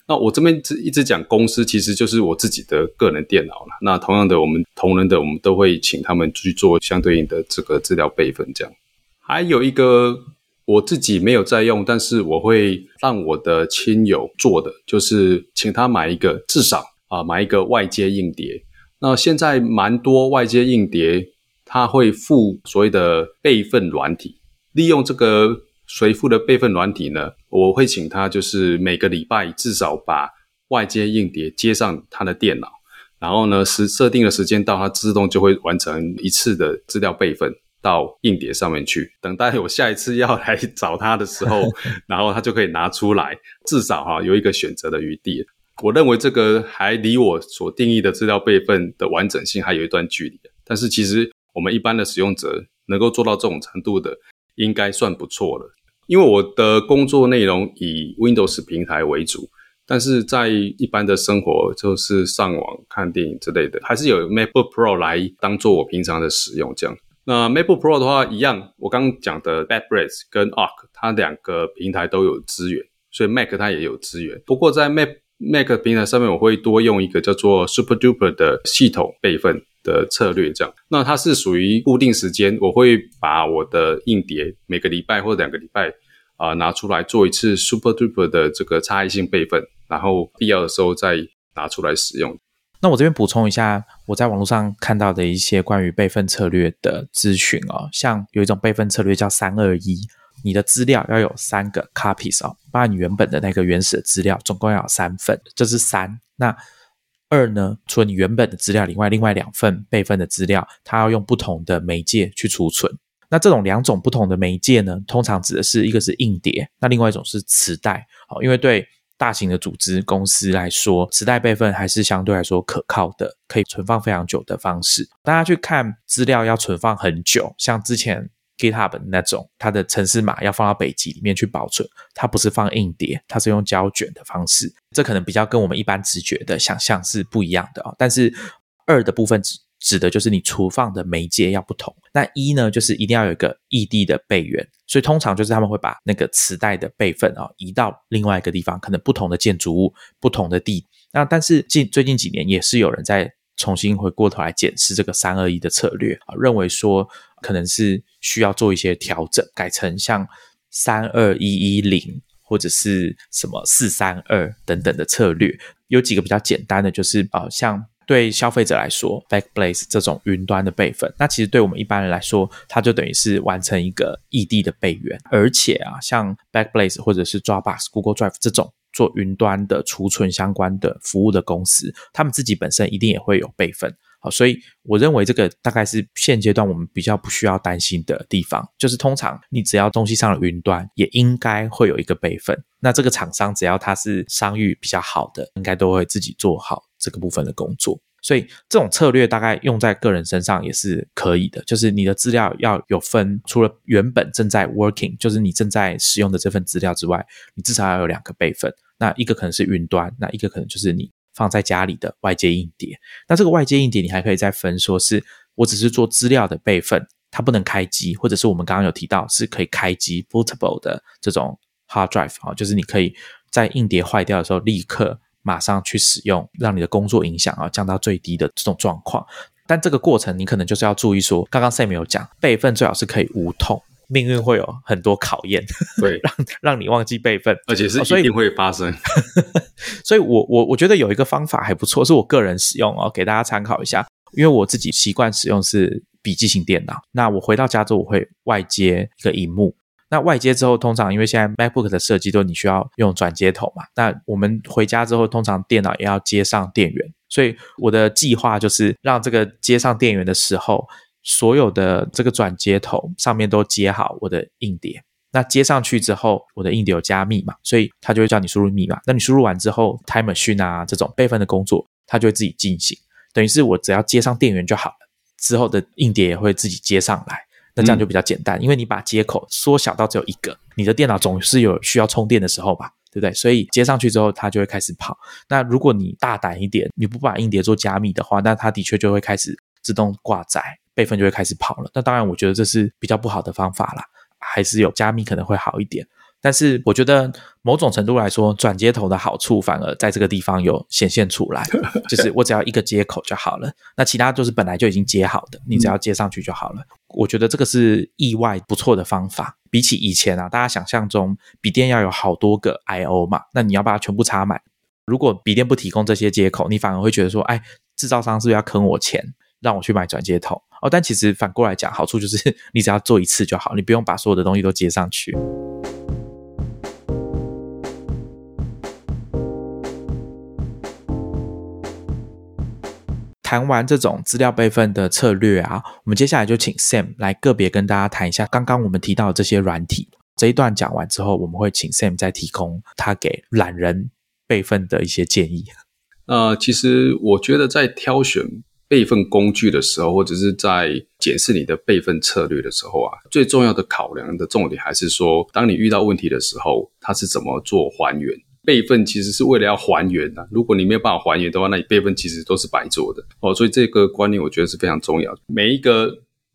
B: 那我这边一直讲公司，其实就是我自己的个人电脑了。那同样的，我们同仁的，我们都会请他们去做相对应的这个资料备份。这样，还有一个我自己没有在用，但是我会让我的亲友做的，就是请他买一个，至少啊买一个外接硬碟。那现在蛮多外接硬碟，它会附所谓的备份软体，利用这个。随附的备份软体呢，我会请他就是每个礼拜至少把外接硬碟接上他的电脑，然后呢，时设定的时间到，它自动就会完成一次的资料备份到硬碟上面去。等待我下一次要来找他的时候，然后他就可以拿出来，至少哈有一个选择的余地。我认为这个还离我所定义的资料备份的完整性还有一段距离，但是其实我们一般的使用者能够做到这种程度的。应该算不错了，因为我的工作内容以 Windows 平台为主，但是在一般的生活，就是上网、看电影之类的，还是有 MacBook Pro 来当做我平常的使用。这样，那 MacBook Pro 的话，一样，我刚刚讲的 Backblaze 跟 Arc，它两个平台都有资源，所以 Mac 它也有资源。不过在 Mac Mac 平台上面，我会多用一个叫做 Super Duper 的系统备份。的策略这样，那它是属于固定时间，我会把我的硬碟每个礼拜或者两个礼拜啊拿出来做一次 Super Duper 的这个差异性备份，然后必要的时候再拿出来使用。
A: 那我这边补充一下，我在网络上看到的一些关于备份策略的咨询哦，像有一种备份策略叫三二一，你的资料要有三个 copies 哦，把你原本的那个原始的资料总共要有三份，这是三。那二呢，除了你原本的资料以外，另外两份备份的资料，它要用不同的媒介去储存。那这种两种不同的媒介呢，通常指的是一个是硬碟，那另外一种是磁带。好，因为对大型的组织公司来说，磁带备份还是相对来说可靠的，可以存放非常久的方式。大家去看资料要存放很久，像之前。GitHub 那种，它的程式码要放到北极里面去保存，它不是放硬碟，它是用胶卷的方式，这可能比较跟我们一般直觉的想象是不一样的啊。但是二的部分指指的就是你储放的媒介要不同。那一呢，就是一定要有一个异地的备源，所以通常就是他们会把那个磁带的备份啊移到另外一个地方，可能不同的建筑物、不同的地。那但是近最近几年也是有人在重新回过头来检视这个三二一的策略啊，认为说可能是需要做一些调整，改成像三二一一零或者是什么四三二等等的策略。有几个比较简单的，就是啊像。对消费者来说，Backblaze 这种云端的备份，那其实对我们一般人来说，它就等于是完成一个异地的备援。而且啊，像 Backblaze 或者是 Dropbox、Google Drive 这种做云端的储存相关的服务的公司，他们自己本身一定也会有备份。好，所以我认为这个大概是现阶段我们比较不需要担心的地方，就是通常你只要东西上了云端，也应该会有一个备份。那这个厂商只要它是商誉比较好的，应该都会自己做好这个部分的工作。所以这种策略大概用在个人身上也是可以的，就是你的资料要有分，除了原本正在 working，就是你正在使用的这份资料之外，你至少要有两个备份。那一个可能是云端，那一个可能就是你。放在家里的外接硬碟，那这个外接硬碟你还可以再分，说是我只是做资料的备份，它不能开机，或者是我们刚刚有提到是可以开机 bootable 的这种 hard drive 啊，就是你可以在硬碟坏掉的时候立刻马上去使用，让你的工作影响啊降到最低的这种状况。但这个过程你可能就是要注意说，刚刚 Sam 有讲备份最好是可以无痛。命运会有很多考验，
B: 对，
A: 让让你忘记备份，
B: 而且是一定会发生。
A: 所以，我我我觉得有一个方法还不错，是我个人使用哦，给大家参考一下。因为我自己习惯使用是笔记型电脑，那我回到家之后，我会外接一个荧幕。那外接之后，通常因为现在 MacBook 的设计都你需要用转接头嘛，那我们回家之后，通常电脑也要接上电源。所以我的计划就是让这个接上电源的时候。所有的这个转接头上面都接好我的硬碟，那接上去之后，我的硬碟有加密码，所以它就会叫你输入密码。那你输入完之后，Time Machine 啊这种备份的工作，它就会自己进行。等于是我只要接上电源就好了，之后的硬碟也会自己接上来。那这样就比较简单，因为你把接口缩小到只有一个，你的电脑总是有需要充电的时候吧，对不对？所以接上去之后，它就会开始跑。那如果你大胆一点，你不把硬碟做加密的话，那它的确就会开始自动挂载。备份就会开始跑了，那当然我觉得这是比较不好的方法啦，还是有加密可能会好一点。但是我觉得某种程度来说，转接头的好处反而在这个地方有显现出来，就是我只要一个接口就好了，那其他就是本来就已经接好的，你只要接上去就好了。我觉得这个是意外不错的方法，比起以前啊，大家想象中笔电要有好多个 I/O 嘛，那你要把它全部插满。如果笔电不提供这些接口，你反而会觉得说，哎，制造商是不是要坑我钱，让我去买转接头？哦，但其实反过来讲，好处就是 你只要做一次就好，你不用把所有的东西都接上去。谈完这种资料备份的策略啊，我们接下来就请 Sam 来个别跟大家谈一下刚刚我们提到的这些软体。这一段讲完之后，我们会请 Sam 再提供他给懒人备份的一些建议。
B: 呃，其实我觉得在挑选。备份工具的时候，或者是在检视你的备份策略的时候啊，最重要的考量的重点还是说，当你遇到问题的时候，它是怎么做还原？备份其实是为了要还原的。如果你没有办法还原的话，那你备份其实都是白做的哦。所以这个观念我觉得是非常重要。每一个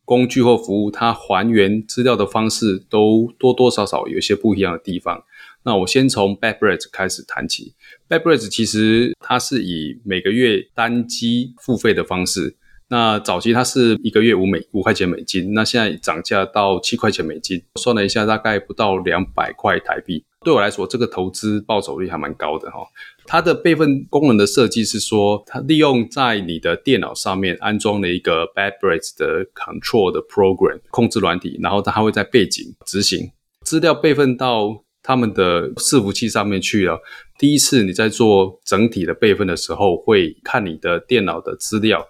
B: 工具或服务，它还原资料的方式都多多少少有一些不一样的地方。那我先从 Backblaze 开始谈起。Backblaze 其实它是以每个月单机付费的方式。那早期它是一个月五美五块钱美金，那现在涨价到七块钱美金，算了一下大概不到两百块台币。对我来说，这个投资报酬率还蛮高的哈。它的备份功能的设计是说，它利用在你的电脑上面安装了一个 Backblaze 的 Control 的 Program 控制软体，然后它会在背景执行资料备份到。他们的伺服器上面去了。第一次你在做整体的备份的时候，会看你的电脑的资料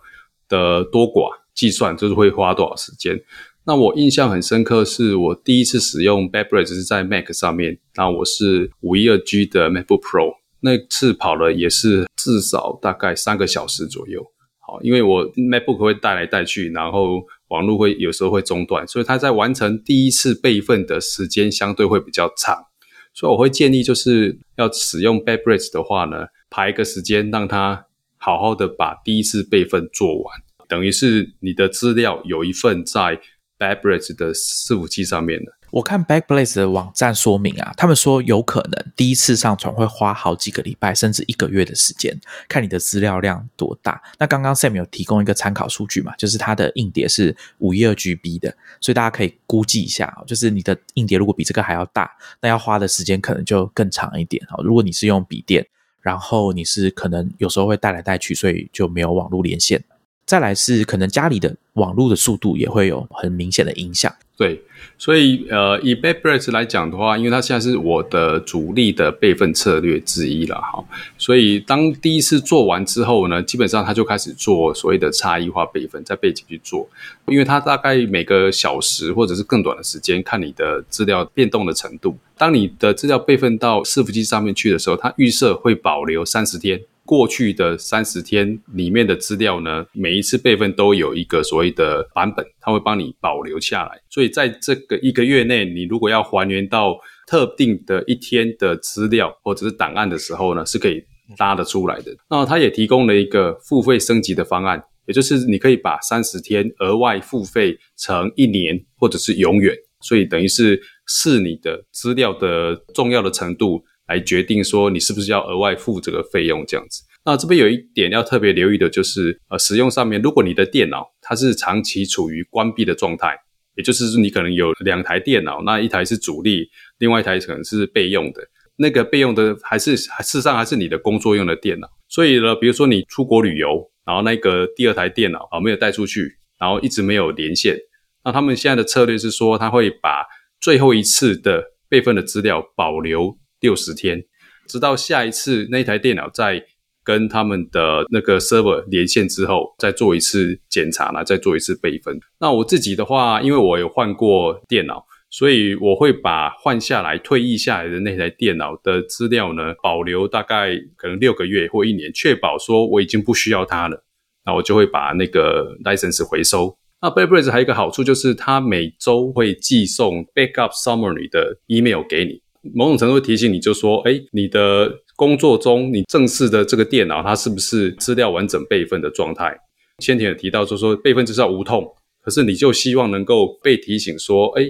B: 的多寡计算，就是会花多少时间。那我印象很深刻，是我第一次使用 BackBridge 是在 Mac 上面，那我是五一二 G 的 MacBook Pro，那次跑了也是至少大概三个小时左右。好，因为我 MacBook 会带来带去，然后网络会有时候会中断，所以它在完成第一次备份的时间相对会比较长。所以我会建议，就是要使用 Bad Bridge 的话呢，排一个时间，让它好好的把第一次备份做完。等于是你的资料有一份在 Bad Bridge 的伺服器上面的。
A: 我看 Backblaze 的网站说明啊，他们说有可能第一次上传会花好几个礼拜，甚至一个月的时间，看你的资料量多大。那刚刚 Sam 有提供一个参考数据嘛，就是它的硬碟是五一二 GB 的，所以大家可以估计一下，就是你的硬碟如果比这个还要大，那要花的时间可能就更长一点啊。如果你是用笔电，然后你是可能有时候会带来带去，所以就没有网络连线。再来是可能家里的网络的速度也会有很明显的影响。
B: 对，所以呃，以 Backblaze 来讲的话，因为它现在是我的主力的备份策略之一了哈，所以当第一次做完之后呢，基本上它就开始做所谓的差异化备份，在背景去做，因为它大概每个小时或者是更短的时间，看你的资料变动的程度。当你的资料备份到伺服器上面去的时候，它预设会保留三十天。过去的三十天里面的资料呢，每一次备份都有一个所谓的版本，它会帮你保留下来。所以在这个一个月内，你如果要还原到特定的一天的资料或者是档案的时候呢，是可以拉得出来的。那它也提供了一个付费升级的方案，也就是你可以把三十天额外付费成一年或者是永远，所以等于是视你的资料的重要的程度。来决定说你是不是要额外付这个费用这样子。那这边有一点要特别留意的就是，呃，使用上面，如果你的电脑它是长期处于关闭的状态，也就是你可能有两台电脑，那一台是主力，另外一台可能是备用的。那个备用的还是事实上还是你的工作用的电脑。所以呢，比如说你出国旅游，然后那个第二台电脑啊没有带出去，然后一直没有连线，那他们现在的策略是说，他会把最后一次的备份的资料保留。六十天，直到下一次那台电脑在跟他们的那个 server 连线之后，再做一次检查呢，再做一次备份。那我自己的话，因为我有换过电脑，所以我会把换下来、退役下来的那台电脑的资料呢，保留大概可能六个月或一年，确保说我已经不需要它了。那我就会把那个 license 回收。那 Backblaze 还有一个好处就是，它每周会寄送 backup summary 的 email 给你。某种程度提醒你就说，哎，你的工作中你正式的这个电脑它是不是资料完整备份的状态？先前有提到就说备份就是要无痛，可是你就希望能够被提醒说，哎，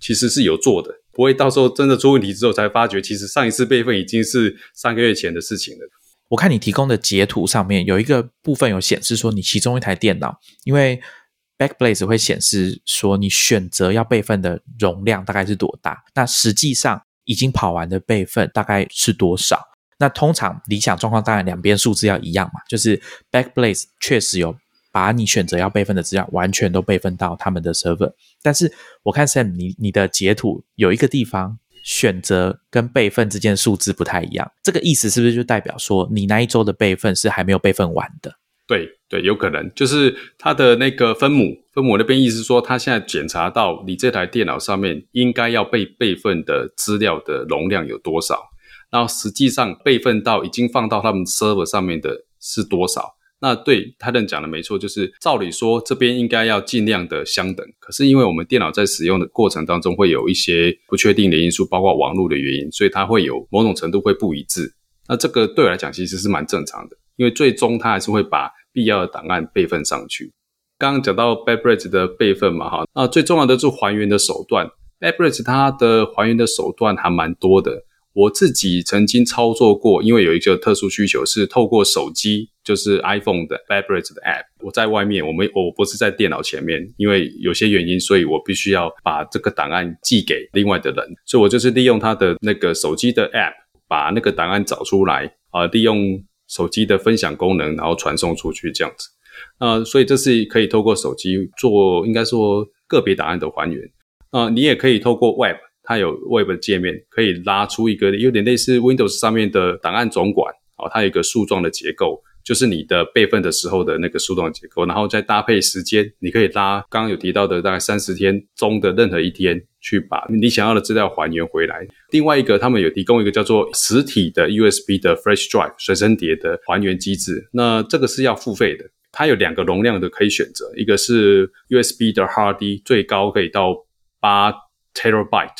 B: 其实是有做的，不会到时候真的出问题之后才发觉，其实上一次备份已经是三个月前的事情了。
A: 我看你提供的截图上面有一个部分有显示说，你其中一台电脑，因为 Backblaze 会显示说你选择要备份的容量大概是多大，那实际上。已经跑完的备份大概是多少？那通常理想状况当然两边数字要一样嘛，就是 Backblaze 确实有把你选择要备份的资料完全都备份到他们的 server，但是我看 Sam 你你的截图有一个地方选择跟备份之间数字不太一样，这个意思是不是就代表说你那一周的备份是还没有备份完的？
B: 对对，有可能就是它的那个分母，分母那边意思说，它现在检查到你这台电脑上面应该要被备份的资料的容量有多少，然后实际上备份到已经放到他们 server 上面的是多少。那对他人讲的没错，就是照理说这边应该要尽量的相等，可是因为我们电脑在使用的过程当中会有一些不确定的因素，包括网络的原因，所以它会有某种程度会不一致。那这个对我来讲其实是蛮正常的。因为最终它还是会把必要的档案备份上去。刚刚讲到 Backblaze 的备份嘛，哈，那最重要的是还原的手段。Backblaze 它的还原的手段还蛮多的。我自己曾经操作过，因为有一个特殊需求是透过手机，就是 iPhone 的 Backblaze 的 App。我在外面，我们我不是在电脑前面，因为有些原因，所以我必须要把这个档案寄给另外的人。所以我就是利用他的那个手机的 App，把那个档案找出来啊，利用。手机的分享功能，然后传送出去这样子，那所以这是可以透过手机做，应该说个别档案的还原。啊，你也可以透过 Web，它有 Web 界面，可以拉出一个有点类似 Windows 上面的档案总管，哦，它有一个树状的结构。就是你的备份的时候的那个树状结构，然后再搭配时间，你可以拉刚刚有提到的大概三十天中的任何一天，去把你想要的资料还原回来。另外一个，他们有提供一个叫做实体的 USB 的 Flash Drive 随身碟的还原机制，那这个是要付费的。它有两个容量的可以选择，一个是 USB 的 Hard D，最高可以到八 Terabyte，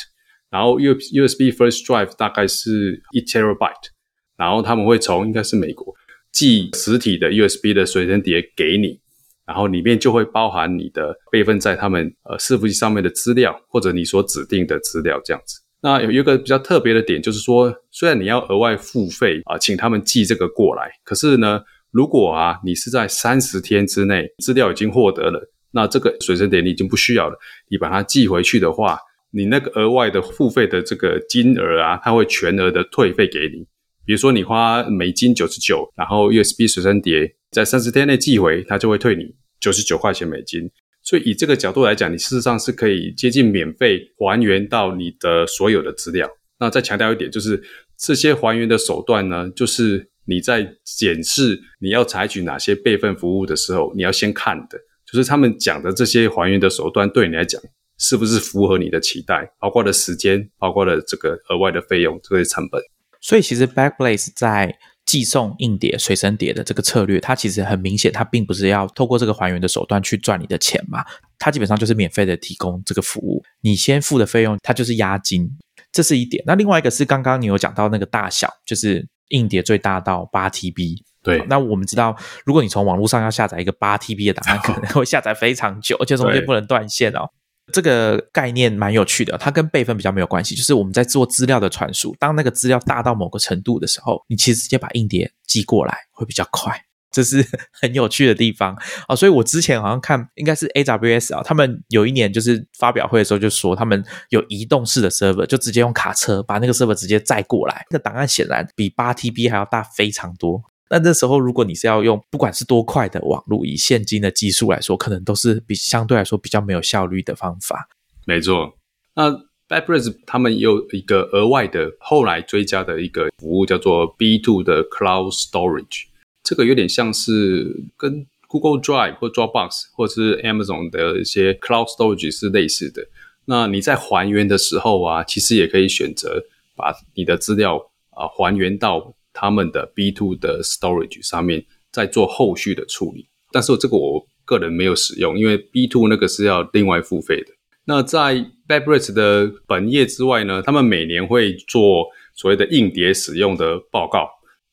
B: 然后 U USB Flash Drive 大概是一 Terabyte，然后他们会从应该是美国。寄实体的 USB 的随身碟给你，然后里面就会包含你的备份在他们呃伺服器上面的资料，或者你所指定的资料这样子。那有一个比较特别的点，就是说，虽然你要额外付费啊，请他们寄这个过来，可是呢，如果啊你是在三十天之内资料已经获得了，那这个随身碟你已经不需要了，你把它寄回去的话，你那个额外的付费的这个金额啊，它会全额的退费给你。比如说你花美金九十九，然后 USB 随身碟在三十天内寄回，他就会退你九十九块钱美金。所以以这个角度来讲，你事实上是可以接近免费还原到你的所有的资料。那再强调一点，就是这些还原的手段呢，就是你在检视你要采取哪些备份服务的时候，你要先看的，就是他们讲的这些还原的手段对你来讲是不是符合你的期待，包括的时间，包括了这个额外的费用这些成本。
A: 所以其实 Backblaze 在寄送硬碟、随身碟的这个策略，它其实很明显，它并不是要透过这个还原的手段去赚你的钱嘛，它基本上就是免费的提供这个服务，你先付的费用它就是押金，这是一点。那另外一个是刚刚你有讲到那个大小，就是硬碟最大到八 TB，
B: 对。
A: 那我们知道，如果你从网络上要下载一个八 TB 的档案，可 能会下载非常久，而且中间不能断线哦。这个概念蛮有趣的，它跟备份比较没有关系。就是我们在做资料的传输，当那个资料大到某个程度的时候，你其实直接把硬碟寄过来会比较快，这是很有趣的地方啊。所以我之前好像看应该是 AWS 啊，他们有一年就是发表会的时候就说，他们有移动式的 server，就直接用卡车把那个 server 直接载过来，那个档案显然比八 TB 还要大非常多。那这时候，如果你是要用不管是多快的网络，以现今的技术来说，可能都是比相对来说比较没有效率的方法。
B: 没错，那 Backblaze 他们有一个额外的后来追加的一个服务，叫做 B2 的 Cloud Storage。这个有点像是跟 Google Drive 或 Dropbox 或是 Amazon 的一些 Cloud Storage 是类似的。那你在还原的时候啊，其实也可以选择把你的资料啊还原到。他们的 B two 的 storage 上面在做后续的处理，但是这个我个人没有使用，因为 B two 那个是要另外付费的。那在 Backblaze 的本业之外呢，他们每年会做所谓的硬碟使用的报告，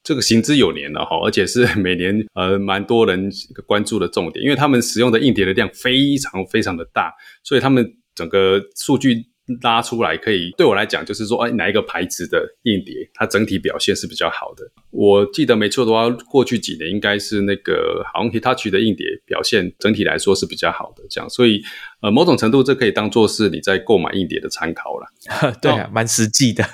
B: 这个行之有年了哈，而且是 每年呃蛮多人关注的重点，因为他们使用的硬碟的量非常非常的大，所以他们整个数据。拉出来可以对我来讲，就是说，哎，哪一个牌子的硬碟，它整体表现是比较好的。我记得没错的话，过去几年应该是那个好像 Hitachi 的硬碟表现整体来说是比较好的。这样，所以呃，某种程度这可以当做是你在购买硬碟的参考了。
A: 对，蛮实际的。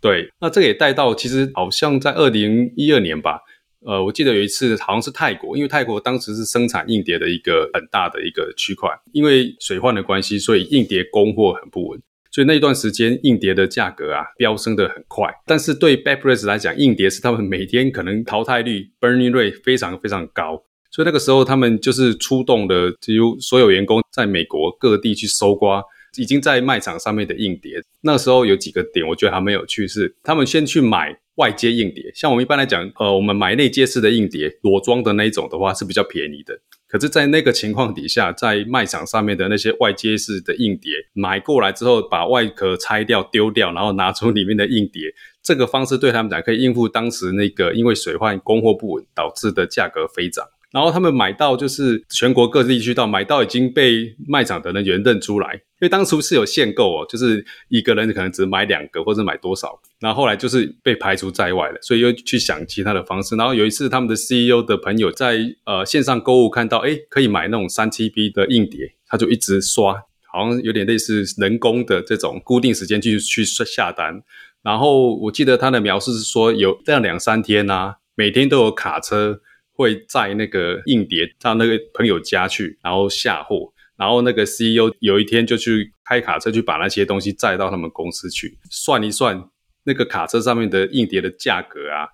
B: 对，那这个也带到，其实好像在二零一二年吧。呃，我记得有一次好像是泰国，因为泰国当时是生产硬碟的一个很大的一个区块，因为水患的关系，所以硬碟供货很不稳。所以那一段时间，硬碟的价格啊飙升的很快。但是对 b a c k r a c e 来讲，硬碟是他们每天可能淘汰率 burning rate 非常非常高。所以那个时候，他们就是出动的几乎所有员工在美国各地去搜刮已经在卖场上面的硬碟。那时候有几个点，我觉得还蛮有趣，是他们先去买外接硬碟。像我们一般来讲，呃，我们买内接式的硬碟，裸装的那种的话是比较便宜的。可是，在那个情况底下，在卖场上面的那些外接式的硬碟买过来之后，把外壳拆掉丢掉，然后拿出里面的硬碟，这个方式对他们讲可以应付当时那个因为水患供货不稳导致的价格飞涨。然后他们买到就是全国各地去到买到已经被卖场的人员认出来，因为当初是有限购哦，就是一个人可能只买两个或者买多少，然后后来就是被排除在外了，所以又去想其他的方式。然后有一次他们的 CEO 的朋友在呃线上购物看到，哎，可以买那种三 TB 的硬碟，他就一直刷，好像有点类似人工的这种固定时间去去下单。然后我记得他的描述是说，有这样两三天啊，每天都有卡车。会在那个硬碟到那个朋友家去，然后下货，然后那个 CEO 有一天就去开卡车去把那些东西载到他们公司去，算一算那个卡车上面的硬碟的价格啊，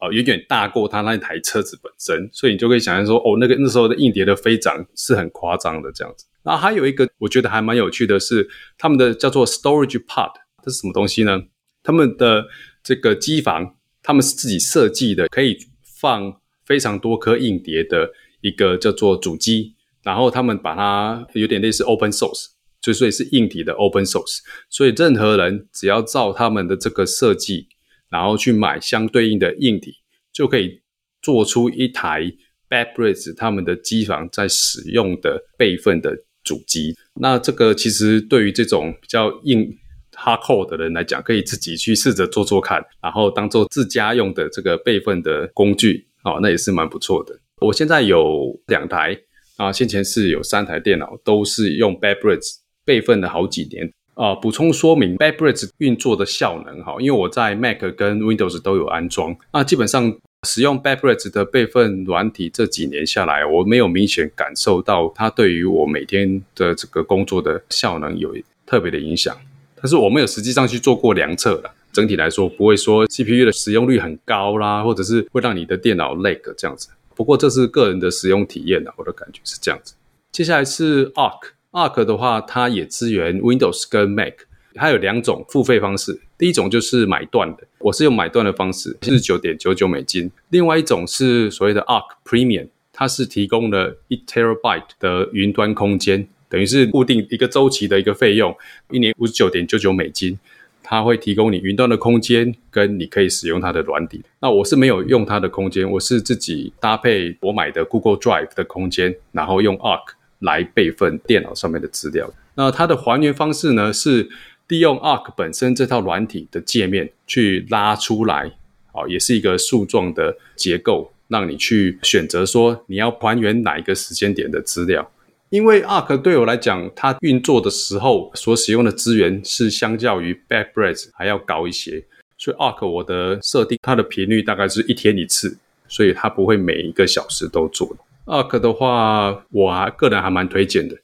B: 呃，远远大过他那台车子本身，所以你就可以想象说，哦，那个那时候的硬碟的飞涨是很夸张的这样子。然后还有一个我觉得还蛮有趣的是，他们的叫做 Storage Pod，这是什么东西呢？他们的这个机房，他们是自己设计的，可以放。非常多颗硬碟的一个叫做主机，然后他们把它有点类似 open source，就所以是硬体的 open source，所以任何人只要照他们的这个设计，然后去买相对应的硬体，就可以做出一台 Bad Brains 他们的机房在使用的备份的主机。那这个其实对于这种比较硬 hardcore 的人来讲，可以自己去试着做做看，然后当做自家用的这个备份的工具，哦，那也是蛮不错的。我现在有两台啊，先前是有三台电脑，都是用 Bad Brains 备份了好几年。啊，补充说明，Bad Brains 运作的效能哈，因为我在 Mac 跟 Windows 都有安装，那基本上使用 Bad Brains 的备份软体这几年下来，我没有明显感受到它对于我每天的这个工作的效能有特别的影响。但是我没有实际上去做过量测了，整体来说不会说 CPU 的使用率很高啦，或者是会让你的电脑 lag 这样子。不过这是个人的使用体验的，我的感觉是这样子。接下来是 Arc，Arc 的话，它也支援 Windows 跟 Mac，它有两种付费方式。第一种就是买断的，我是用买断的方式，是九点九九美金。另外一种是所谓的 Arc Premium，它是提供了一 terabyte 的云端空间。等于是固定一个周期的一个费用，一年五十九点九九美金，它会提供你云端的空间，跟你可以使用它的软体。那我是没有用它的空间，我是自己搭配我买的 Google Drive 的空间，然后用 Arc 来备份电脑上面的资料。那它的还原方式呢，是利用 Arc 本身这套软体的界面去拉出来，哦，也是一个树状的结构，让你去选择说你要还原哪一个时间点的资料。因为 Arc 对我来讲，它运作的时候所使用的资源是相较于 Bad Brains 还要高一些，所以 Arc 我的设定它的频率大概是一天一次，所以它不会每一个小时都做。Arc 的话，我还个人还蛮推荐的。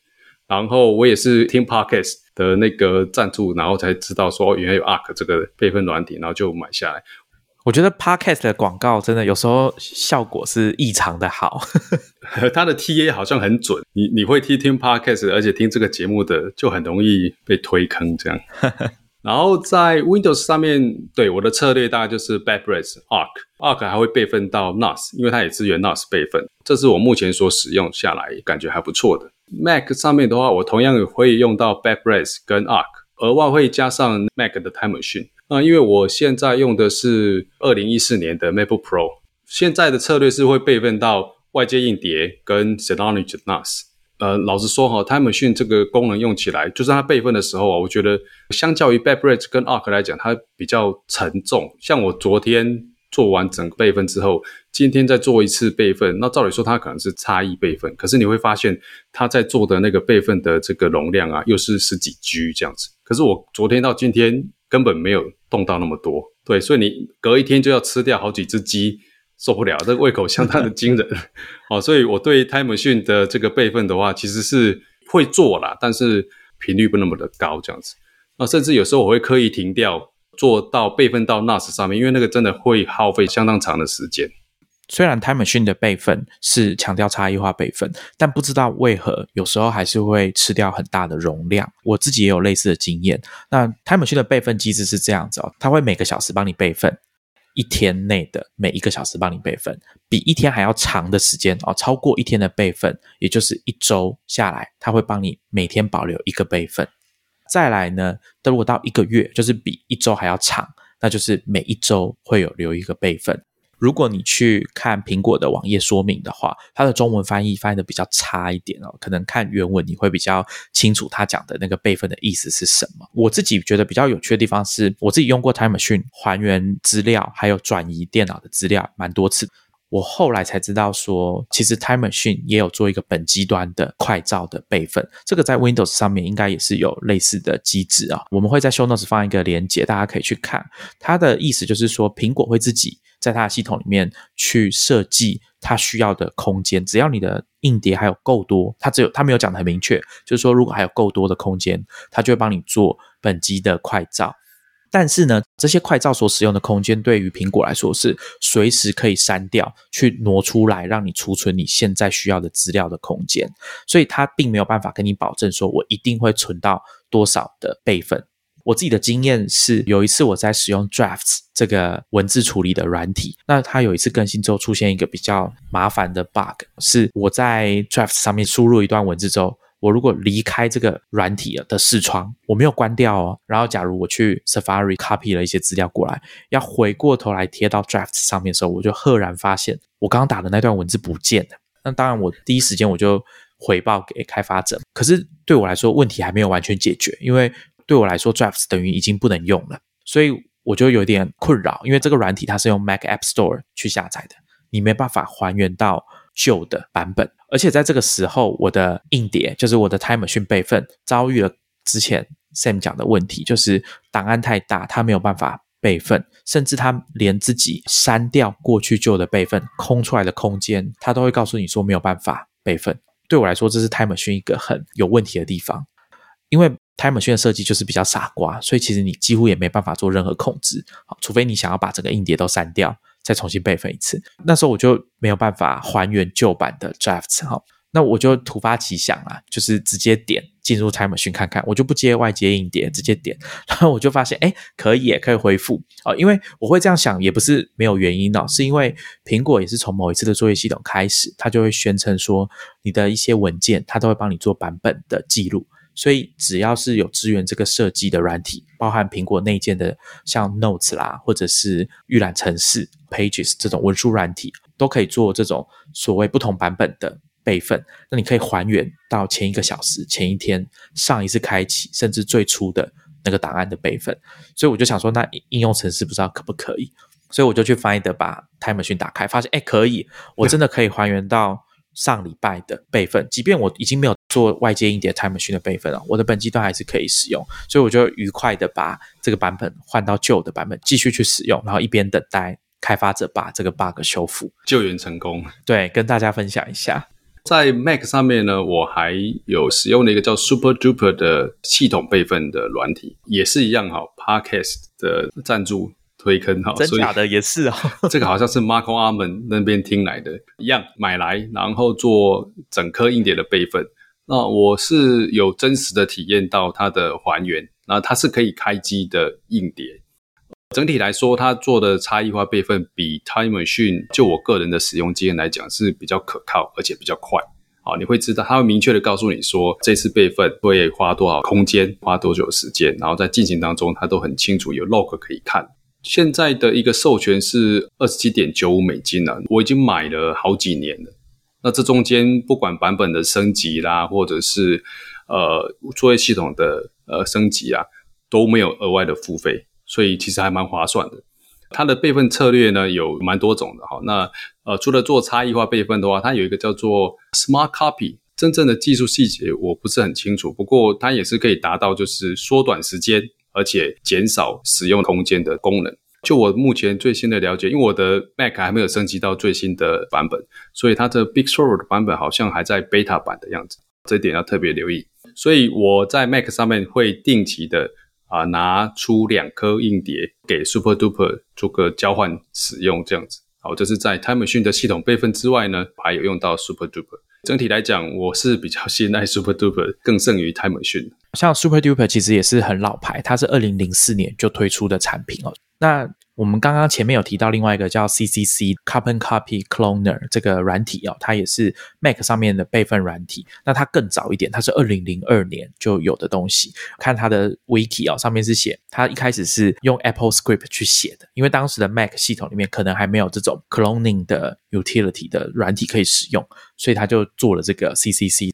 B: 然后我也是听 Podcast 的那个赞助，然后才知道说原来有 Arc 这个备份软体，然后就买下来。
A: 我觉得 Podcast 的广告真的有时候效果是异常的好，
B: 它的 TA 好像很准。你你会听听 Podcast，而且听这个节目的就很容易被推坑这样。然后在 Windows 上面，对我的策略大概就是 Bad Brains Arc，Arc 还会备份到 NAS，因为它也支援 NAS 备份。这是我目前所使用下来感觉还不错的。Mac 上面的话，我同样也会用到 Brains 跟 Arc，额外会加上 Mac 的 Time Machine。那因为我现在用的是二零一四年的 MacBook Pro，现在的策略是会备份到外接硬碟跟 Synology NAS。呃，老实说哈，Time Machine 这个功能用起来，就是它备份的时候啊，我觉得相较于 Bad Brains 跟 Arc 来讲，它比较沉重。像我昨天做完整个备份之后，今天再做一次备份，那照理说它可能是差异备份，可是你会发现它在做的那个备份的这个容量啊，又是十几 G 这样子。可是我昨天到今天根本没有。动到那么多，对，所以你隔一天就要吃掉好几只鸡，受不了，这个胃口相当的惊人 哦。所以我对 Time Machine 的这个备份的话，其实是会做啦，但是频率不那么的高这样子。那甚至有时候我会刻意停掉，做到备份到 NAS 上面，因为那个真的会耗费相当长的时间。
A: 虽然 Timoshin 的备份是强调差异化备份，但不知道为何有时候还是会吃掉很大的容量。我自己也有类似的经验。那 Timoshin 的备份机制是这样子哦，它会每个小时帮你备份，一天内的每一个小时帮你备份，比一天还要长的时间哦，超过一天的备份，也就是一周下来，它会帮你每天保留一个备份。再来呢，如果到一个月，就是比一周还要长，那就是每一周会有留一个备份。如果你去看苹果的网页说明的话，它的中文翻译翻译的比较差一点哦，可能看原文你会比较清楚它讲的那个备份的意思是什么。我自己觉得比较有趣的地方是，我自己用过 Time Machine 还原资料，还有转移电脑的资料蛮多次。我后来才知道说，其实 Time Machine 也有做一个本机端的快照的备份，这个在 Windows 上面应该也是有类似的机制啊。我们会在 Show Notes 放一个连接，大家可以去看。它的意思就是说，苹果会自己。在它的系统里面去设计它需要的空间，只要你的硬碟还有够多，它只有它没有讲的很明确，就是说如果还有够多的空间，它就会帮你做本机的快照。但是呢，这些快照所使用的空间对于苹果来说是随时可以删掉，去挪出来让你储存你现在需要的资料的空间，所以它并没有办法跟你保证说我一定会存到多少的备份。我自己的经验是，有一次我在使用 Drafts 这个文字处理的软体，那它有一次更新之后出现一个比较麻烦的 bug，是我在 Drafts 上面输入一段文字之后，我如果离开这个软体的视窗，我没有关掉哦。然后，假如我去 Safari copy 了一些资料过来，要回过头来贴到 Draft 上面的时候，我就赫然发现我刚刚打的那段文字不见了。那当然，我第一时间我就回报给开发者。可是对我来说，问题还没有完全解决，因为对我来说，Draft 等于已经不能用了，所以我就有点困扰。因为这个软体它是用 Mac App Store 去下载的，你没办法还原到旧的版本。而且在这个时候，我的硬碟就是我的 Time Machine 备份遭遇了之前 Sam 讲的问题，就是档案太大，它没有办法备份，甚至它连自己删掉过去旧的备份空出来的空间，它都会告诉你说没有办法备份。对我来说，这是 Time Machine 一个很有问题的地方，因为 Time Machine 的设计就是比较傻瓜，所以其实你几乎也没办法做任何控制，好，除非你想要把整个硬碟都删掉。再重新备份一次，那时候我就没有办法还原旧版的 drafts 哈，那我就突发奇想啊，就是直接点进入 TIMER 信看看，我就不接外接硬碟，直接点，然后我就发现，哎，可以也，可以恢复哦。因为我会这样想，也不是没有原因哦，是因为苹果也是从某一次的作业系统开始，它就会宣称说，你的一些文件，它都会帮你做版本的记录。所以只要是有支援这个设计的软体，包含苹果内建的像 Notes 啦，或者是预览程式 Pages 这种文书软体，都可以做这种所谓不同版本的备份。那你可以还原到前一个小时、前一天、上一次开启，甚至最初的那个档案的备份。所以我就想说，那应用程式不知道可不可以？所以我就去 Find 把 Time Machine 打开，发现哎可以，我真的可以还原到。上礼拜的备份，即便我已经没有做外接硬碟 Time Machine 的备份了，我的本机端还是可以使用，所以我就愉快的把这个版本换到旧的版本，继续去使用，然后一边等待开发者把这个 bug 修复，
B: 救援成功。
A: 对，跟大家分享一下，
B: 在 Mac 上面呢，我还有使用了一个叫 Super Duper 的系统备份的软体，也是一样哈，Podcast 的赞助。推坑哈，
A: 真假的也是啊。
B: 这个好像是 Marco 阿门那边听来的，一样买来，然后做整颗硬碟的备份。那我是有真实的体验到它的还原，那它是可以开机的硬碟。整体来说，它做的差异化备份比 Time Machine 就我个人的使用经验来讲是比较可靠，而且比较快。好，你会知道它会明确的告诉你说这次备份会花多少空间，花多久时间，然后在进行当中它都很清楚有 log 可以看。现在的一个授权是二十七点九五美金了，我已经买了好几年了。那这中间不管版本的升级啦，或者是呃作业系统的呃升级啊，都没有额外的付费，所以其实还蛮划算的。它的备份策略呢有蛮多种的哈。那呃除了做差异化备份的话，它有一个叫做 Smart Copy，真正的技术细节我不是很清楚，不过它也是可以达到就是缩短时间。而且减少使用空间的功能。就我目前最新的了解，因为我的 Mac 还没有升级到最新的版本，所以它的 Big Sur 的版本好像还在 Beta 版的样子，这点要特别留意。所以我在 Mac 上面会定期的啊拿出两颗硬碟给 Super Duper 做个交换使用，这样子。好，这是在 Time Machine 的系统备份之外呢，还有用到 Super Duper。整体来讲，我是比较 信赖 Super Duper 更胜于 Time Machine。
A: 像 Super Duper 其实也是很老牌，它是二零零四年就推出的产品哦。那我们刚刚前面有提到另外一个叫 CCC Carbon Copy Cloner 这个软体哦，它也是 Mac 上面的备份软体。那它更早一点，它是二零零二年就有的东西。看它的 Wiki 哦，上面是写它一开始是用 Apple Script 去写的，因为当时的 Mac 系统里面可能还没有这种 cloning 的 utility 的软体可以使用，所以它就做了这个 CCC。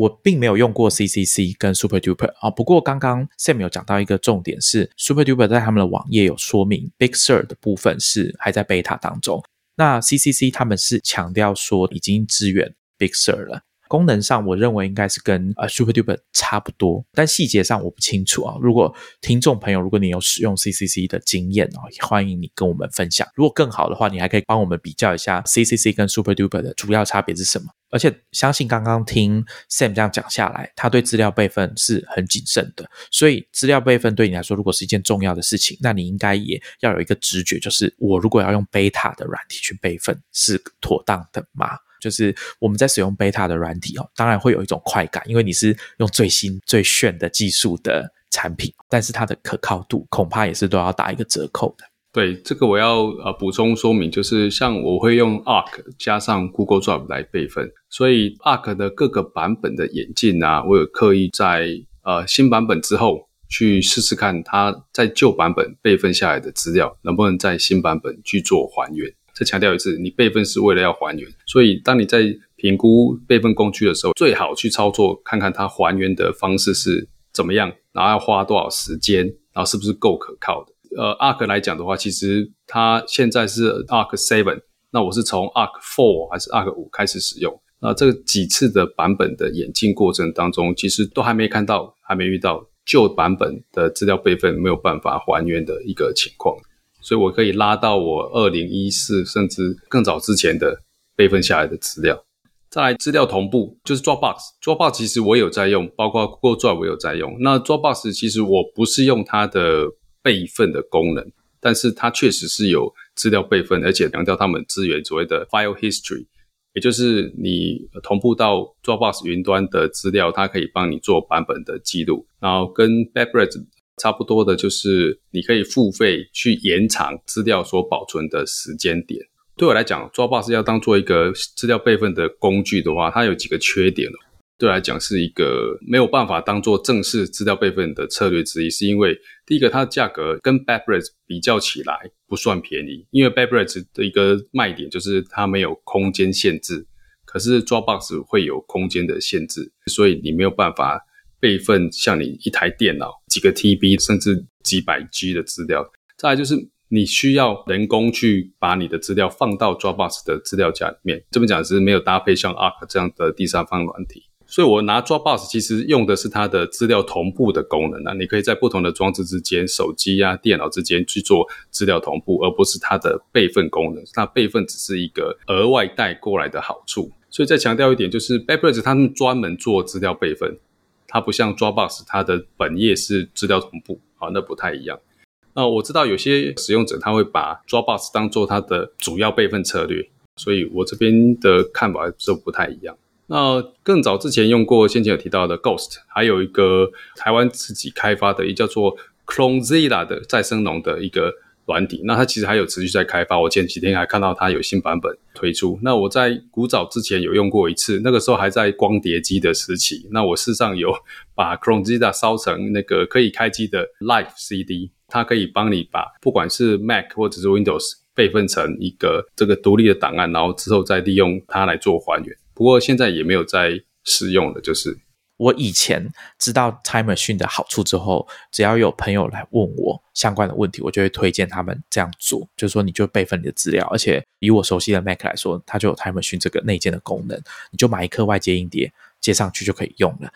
A: 我并没有用过 CCC 跟 Super Duper 啊，不过刚刚 Sam 有讲到一个重点是 Super Duper 在他们的网页有说明 Big Sur 的部分是还在贝塔当中，那 CCC 他们是强调说已经支援 Big Sur 了。功能上，我认为应该是跟呃 SuperDuper 差不多，但细节上我不清楚啊。如果听众朋友，如果你有使用 CCC 的经验哦，欢迎你跟我们分享。如果更好的话，你还可以帮我们比较一下 CCC 跟 SuperDuper 的主要差别是什么。而且相信刚刚听 Sam 这样讲下来，他对资料备份是很谨慎的。所以资料备份对你来说，如果是一件重要的事情，那你应该也要有一个直觉，就是我如果要用 Beta 的软体去备份，是妥当的吗？就是我们在使用 beta 的软体哦，当然会有一种快感，因为你是用最新最炫的技术的产品，但是它的可靠度恐怕也是都要打一个折扣的。
B: 对这个我要呃补充说明，就是像我会用 Arc 加上 Google Drive 来备份，所以 Arc 的各个版本的演进啊，我有刻意在呃新版本之后去试试看，它在旧版本备份下来的资料能不能在新版本去做还原。再强调一次，你备份是为了要还原，所以当你在评估备份工具的时候，最好去操作看看它还原的方式是怎么样，然后要花多少时间，然后是不是够可靠的。呃，Arc 来讲的话，其实它现在是 Arc Seven，那我是从 Arc Four 还是 Arc 五开始使用。那这几次的版本的演进过程当中，其实都还没看到，还没遇到旧版本的资料备份没有办法还原的一个情况。所以我可以拉到我二零一四甚至更早之前的备份下来的资料。再来资料同步，就是 Dropbox，Dropbox 其实我有在用，包括 Google Drive 我有在用。那 Dropbox 其实我不是用它的。备份的功能，但是它确实是有资料备份，而且强调他们资源所谓的 file history，也就是你同步到 Dropbox 云端的资料，它可以帮你做版本的记录。然后跟 Backup 差不多的，就是你可以付费去延长资料所保存的时间点。对我来讲，Dropbox 要当做一个资料备份的工具的话，它有几个缺点哦对我来讲是一个没有办法当做正式资料备份的策略之一，是因为第一个它的价格跟 Backup 比较起来不算便宜，因为 Backup 的一个卖点就是它没有空间限制，可是 Dropbox 会有空间的限制，所以你没有办法备份像你一台电脑几个 TB 甚至几百 G 的资料。再来就是你需要人工去把你的资料放到 Dropbox 的资料夹里面，这么讲是没有搭配像 Arc 这样的第三方软体。所以，我拿 Dropbox 其实用的是它的资料同步的功能啊，你可以在不同的装置之间、手机啊、电脑之间去做资料同步，而不是它的备份功能。那备份只是一个额外带过来的好处。所以再强调一点，就是 Backup 他们专门做资料备份，它不像 Dropbox，它的本业是资料同步啊，那不太一样。那我知道有些使用者他会把 Dropbox 当做它的主要备份策略，所以我这边的看法就不太一样。那更早之前用过，先前有提到的 Ghost，还有一个台湾自己开发的，一叫做 Clonzilla 的再生农的一个软体。那它其实还有持续在开发，我前几天还看到它有新版本推出。那我在古早之前有用过一次，那个时候还在光碟机的时期。那我事实上有 把 Clonezilla 烧成那个可以开机的 Live CD，它可以帮你把不管是 Mac 或者是 Windows 备份成一个这个独立的档案，然后之后再利用它来做还原。不过现在也没有在使用了。就是
A: 我以前知道 Time Machine 的好处之后，只要有朋友来问我相关的问题，我就会推荐他们这样做。就是说，你就备份你的资料，而且以我熟悉的 Mac 来说，它就有 Time Machine 这个内建的功能，你就买一颗外接硬碟接上去就可以用了。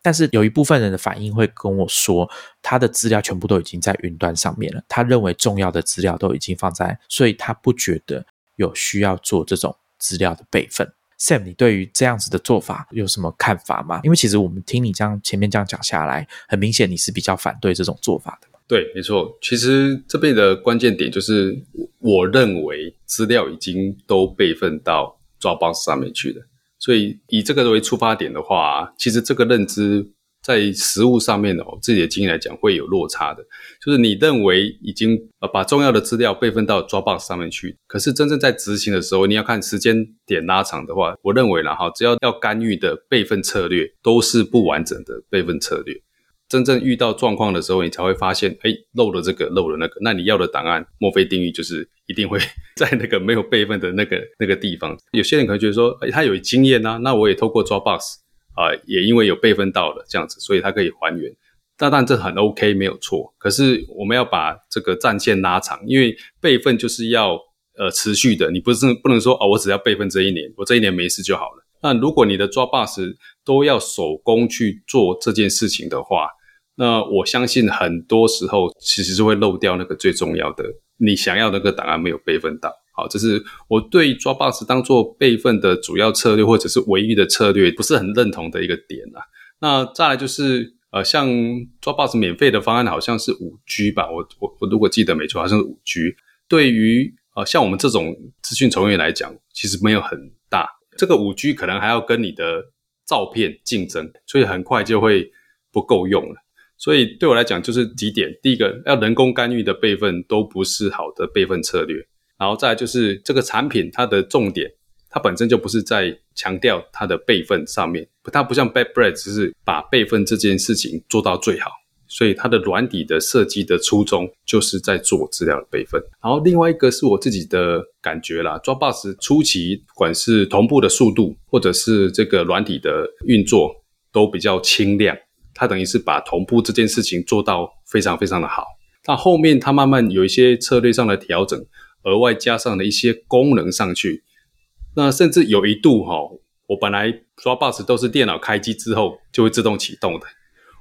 A: 但是有一部分人的反应会跟我说，他的资料全部都已经在云端上面了，他认为重要的资料都已经放在，所以他不觉得有需要做这种资料的备份。Sam，你对于这样子的做法有什么看法吗？因为其实我们听你这样前面这样讲下来，很明显你是比较反对这种做法的。
B: 对，没错。其实这边的关键点就是，我认为资料已经都备份到 Dropbox 上面去了，所以以这个为出发点的话，其实这个认知。在实物上面哦，自己的经验来讲会有落差的，就是你认为已经呃把重要的资料备份到 Dropbox 上面去，可是真正在执行的时候，你要看时间点拉长的话，我认为啦哈，只要要干预的备份策略都是不完整的备份策略。真正遇到状况的时候，你才会发现，哎，漏了这个，漏了那个。那你要的档案，墨菲定律就是一定会 在那个没有备份的那个那个地方。有些人可能觉得说，哎，他有经验啊，那我也透过 Dropbox。啊，也因为有备份到了这样子，所以它可以还原。当然这很 OK，没有错。可是我们要把这个战线拉长，因为备份就是要呃持续的。你不是不能说哦，我只要备份这一年，我这一年没事就好了。那如果你的抓 b o s 都要手工去做这件事情的话，那我相信很多时候其实是会漏掉那个最重要的，你想要那个档案没有备份到。好，这是我对 Dropbox 当做备份的主要策略，或者是唯一的策略，不是很认同的一个点啊。那再来就是，呃，像 Dropbox 免费的方案好像是五 G 吧，我我我如果记得没错，好像是五 G。对于呃像我们这种资讯从业来讲，其实没有很大。这个五 G 可能还要跟你的照片竞争，所以很快就会不够用了。所以对我来讲就是几点：第一个，要人工干预的备份都不是好的备份策略；然后再就是这个产品它的重点，它本身就不是在强调它的备份上面，它不像 Bad Bread，只是把备份这件事情做到最好。所以它的软体的设计的初衷就是在做资料的备份。然后另外一个是我自己的感觉啦，Dropbox 初期不管是同步的速度，或者是这个软体的运作都比较轻量。它等于是把同步这件事情做到非常非常的好。但后面它慢慢有一些策略上的调整，额外加上了一些功能上去。那甚至有一度哈，我本来 Dropbox 都是电脑开机之后就会自动启动的。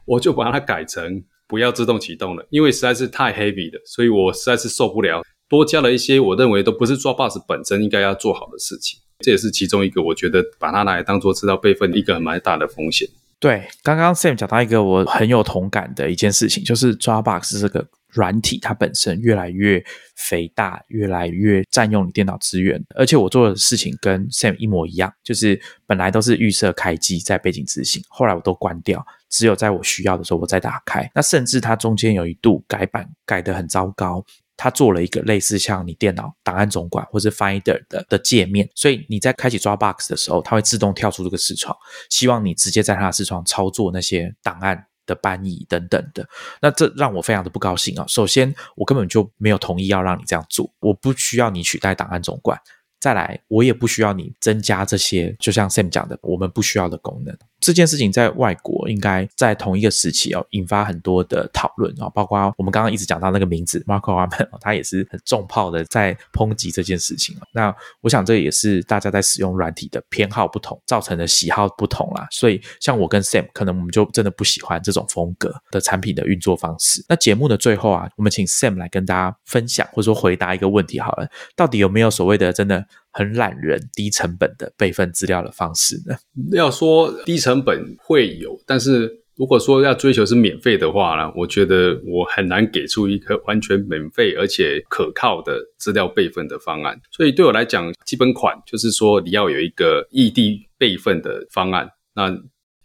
B: 我就把它改成不要自动启动了，因为实在是太 heavy 了，所以我实在是受不了。多加了一些我认为都不是 Dropbox 本身应该要做好的事情，这也是其中一个我觉得把它拿来当做资料备份一个蛮大的风险。
A: 对，刚刚 Sam 讲到一个我很有同感的一件事情，就是 Dropbox 这个。软体它本身越来越肥大，越来越占用你电脑资源，而且我做的事情跟 Sam 一模一样，就是本来都是预设开机在背景执行，后来我都关掉，只有在我需要的时候我再打开。那甚至它中间有一度改版改得很糟糕，它做了一个类似像你电脑档案总管或是 Finder 的的界面，所以你在开启 Dropbox 的时候，它会自动跳出这个视窗，希望你直接在它的视窗操作那些档案。的搬移等等的，那这让我非常的不高兴啊！首先，我根本就没有同意要让你这样做，我不需要你取代档案总管。再来，我也不需要你增加这些，就像 Sam 讲的，我们不需要的功能。这件事情在外国应该在同一个时期哦，引发很多的讨论啊，包括我们刚刚一直讲到那个名字 Marco Arman，他也是很重炮的在抨击这件事情那我想这也是大家在使用软体的偏好不同造成的喜好不同啦。所以像我跟 Sam，可能我们就真的不喜欢这种风格的产品的运作方式。那节目的最后啊，我们请 Sam 来跟大家分享或者说回答一个问题好了，到底有没有所谓的真的很懒人、低成本的备份资料的方式呢？
B: 要说低成。本会有，但是如果说要追求是免费的话呢，我觉得我很难给出一个完全免费而且可靠的资料备份的方案。所以对我来讲，基本款就是说你要有一个异地备份的方案。那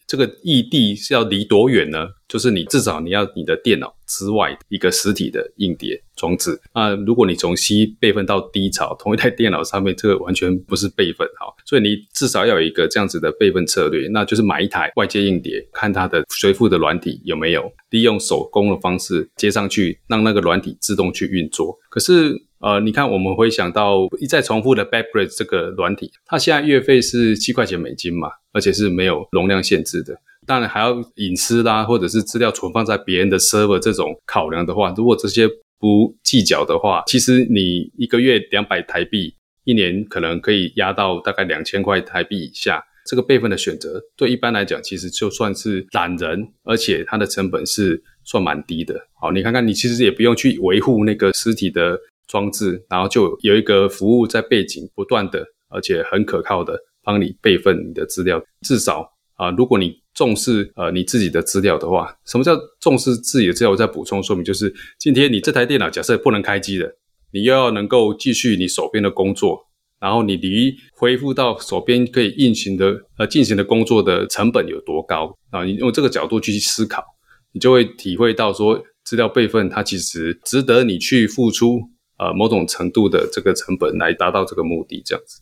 B: 这个异地是要离多远呢？就是你至少你要你的电脑之外一个实体的硬碟装置。那如果你从 C 备份到 D 槽同一台电脑上面，这个完全不是备份哈。所以你至少要有一个这样子的备份策略，那就是买一台外接硬碟，看它的随附的软体有没有，利用手工的方式接上去，让那个软体自动去运作。可是呃，你看我们会想到一再重复的 Backbridge 这个软体，它现在月费是七块钱美金嘛，而且是没有容量限制的。当然还要隐私啦，或者是资料存放在别人的 server 这种考量的话，如果这些不计较的话，其实你一个月两百台币，一年可能可以压到大概两千块台币以下。这个备份的选择，对一般来讲，其实就算是懒人，而且它的成本是算蛮低的。好，你看看，你其实也不用去维护那个实体的装置，然后就有一个服务在背景不断的，而且很可靠的帮你备份你的资料，至少。啊，如果你重视呃你自己的资料的话，什么叫重视自己的资料？我再补充说明，就是今天你这台电脑假设不能开机了，你又要能够继续你手边的工作，然后你离恢复到手边可以运行的呃进行的工作的成本有多高啊？你用这个角度去思考，你就会体会到说资料备份它其实值得你去付出呃某种程度的这个成本来达到这个目的，这样子。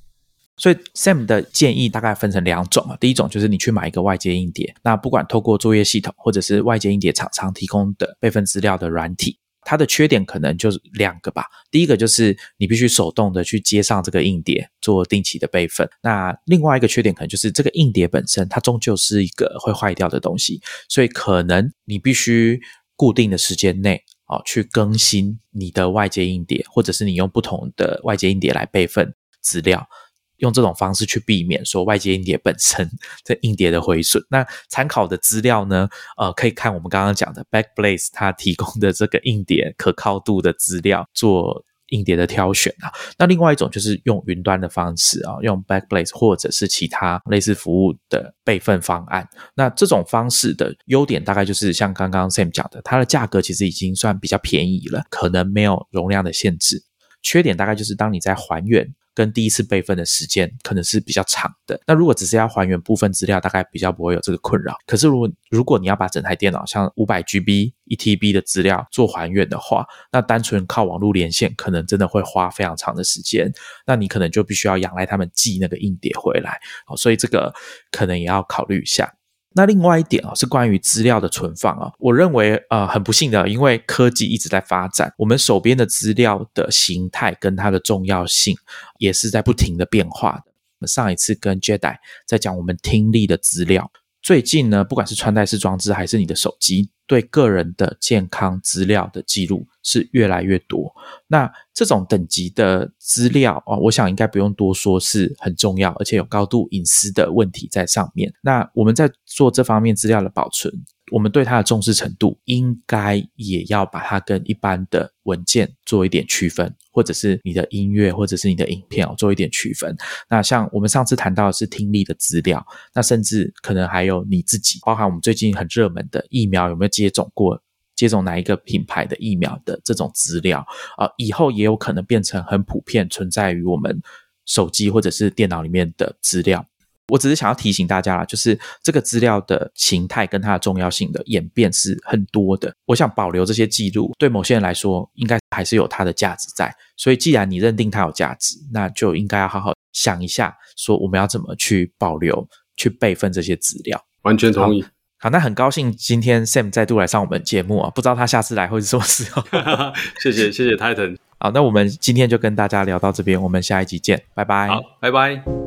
A: 所以 Sam 的建议大概分成两种啊，第一种就是你去买一个外接硬碟，那不管透过作业系统或者是外接硬碟厂商提供的备份资料的软体，它的缺点可能就是两个吧。第一个就是你必须手动的去接上这个硬碟做定期的备份，那另外一个缺点可能就是这个硬碟本身它终究是一个会坏掉的东西，所以可能你必须固定的时间内啊去更新你的外接硬碟，或者是你用不同的外接硬碟来备份资料。用这种方式去避免说外接硬碟本身这硬碟的毁损。那参考的资料呢？呃，可以看我们刚刚讲的 Backblaze 它提供的这个硬碟可靠度的资料做硬碟的挑选啊。那另外一种就是用云端的方式啊，用 Backblaze 或者是其他类似服务的备份方案。那这种方式的优点大概就是像刚刚 Sam 讲的，它的价格其实已经算比较便宜了，可能没有容量的限制。缺点大概就是当你在还原。跟第一次备份的时间可能是比较长的。那如果只是要还原部分资料，大概比较不会有这个困扰。可是如果如果你要把整台电脑像五百 GB、一 TB 的资料做还原的话，那单纯靠网络连线可能真的会花非常长的时间。那你可能就必须要仰赖他们寄那个硬碟回来。哦，所以这个可能也要考虑一下。那另外一点啊，是关于资料的存放啊。我认为呃很不幸的，因为科技一直在发展，我们手边的资料的形态跟它的重要性也是在不停的变化的。我们上一次跟 Jedi 在讲我们听力的资料，最近呢，不管是穿戴式装置还是你的手机，对个人的健康资料的记录是越来越多。那这种等级的资料啊，我想应该不用多说，是很重要，而且有高度隐私的问题在上面。那我们在做这方面资料的保存，我们对它的重视程度，应该也要把它跟一般的文件做一点区分，或者是你的音乐，或者是你的影片哦，做一点区分。那像我们上次谈到的是听力的资料，那甚至可能还有你自己，包含我们最近很热门的疫苗有没有接种过。接种哪一个品牌的疫苗的这种资料啊，以后也有可能变成很普遍存在于我们手机或者是电脑里面的资料。我只是想要提醒大家啦，就是这个资料的形态跟它的重要性的演变是很多的。我想保留这些记录，对某些人来说，应该还是有它的价值在。所以，既然你认定它有价值，那就应该要好好想一下，说我们要怎么去保留、去备份这些资料。
B: 完全同意。
A: 好，那很高兴今天 Sam 再度来上我们节目啊，不知道他下次来会是什么时候。
B: 谢谢谢谢 Titan。
A: 好，那我们今天就跟大家聊到这边，我们下一集见，拜拜。
B: 好，拜拜。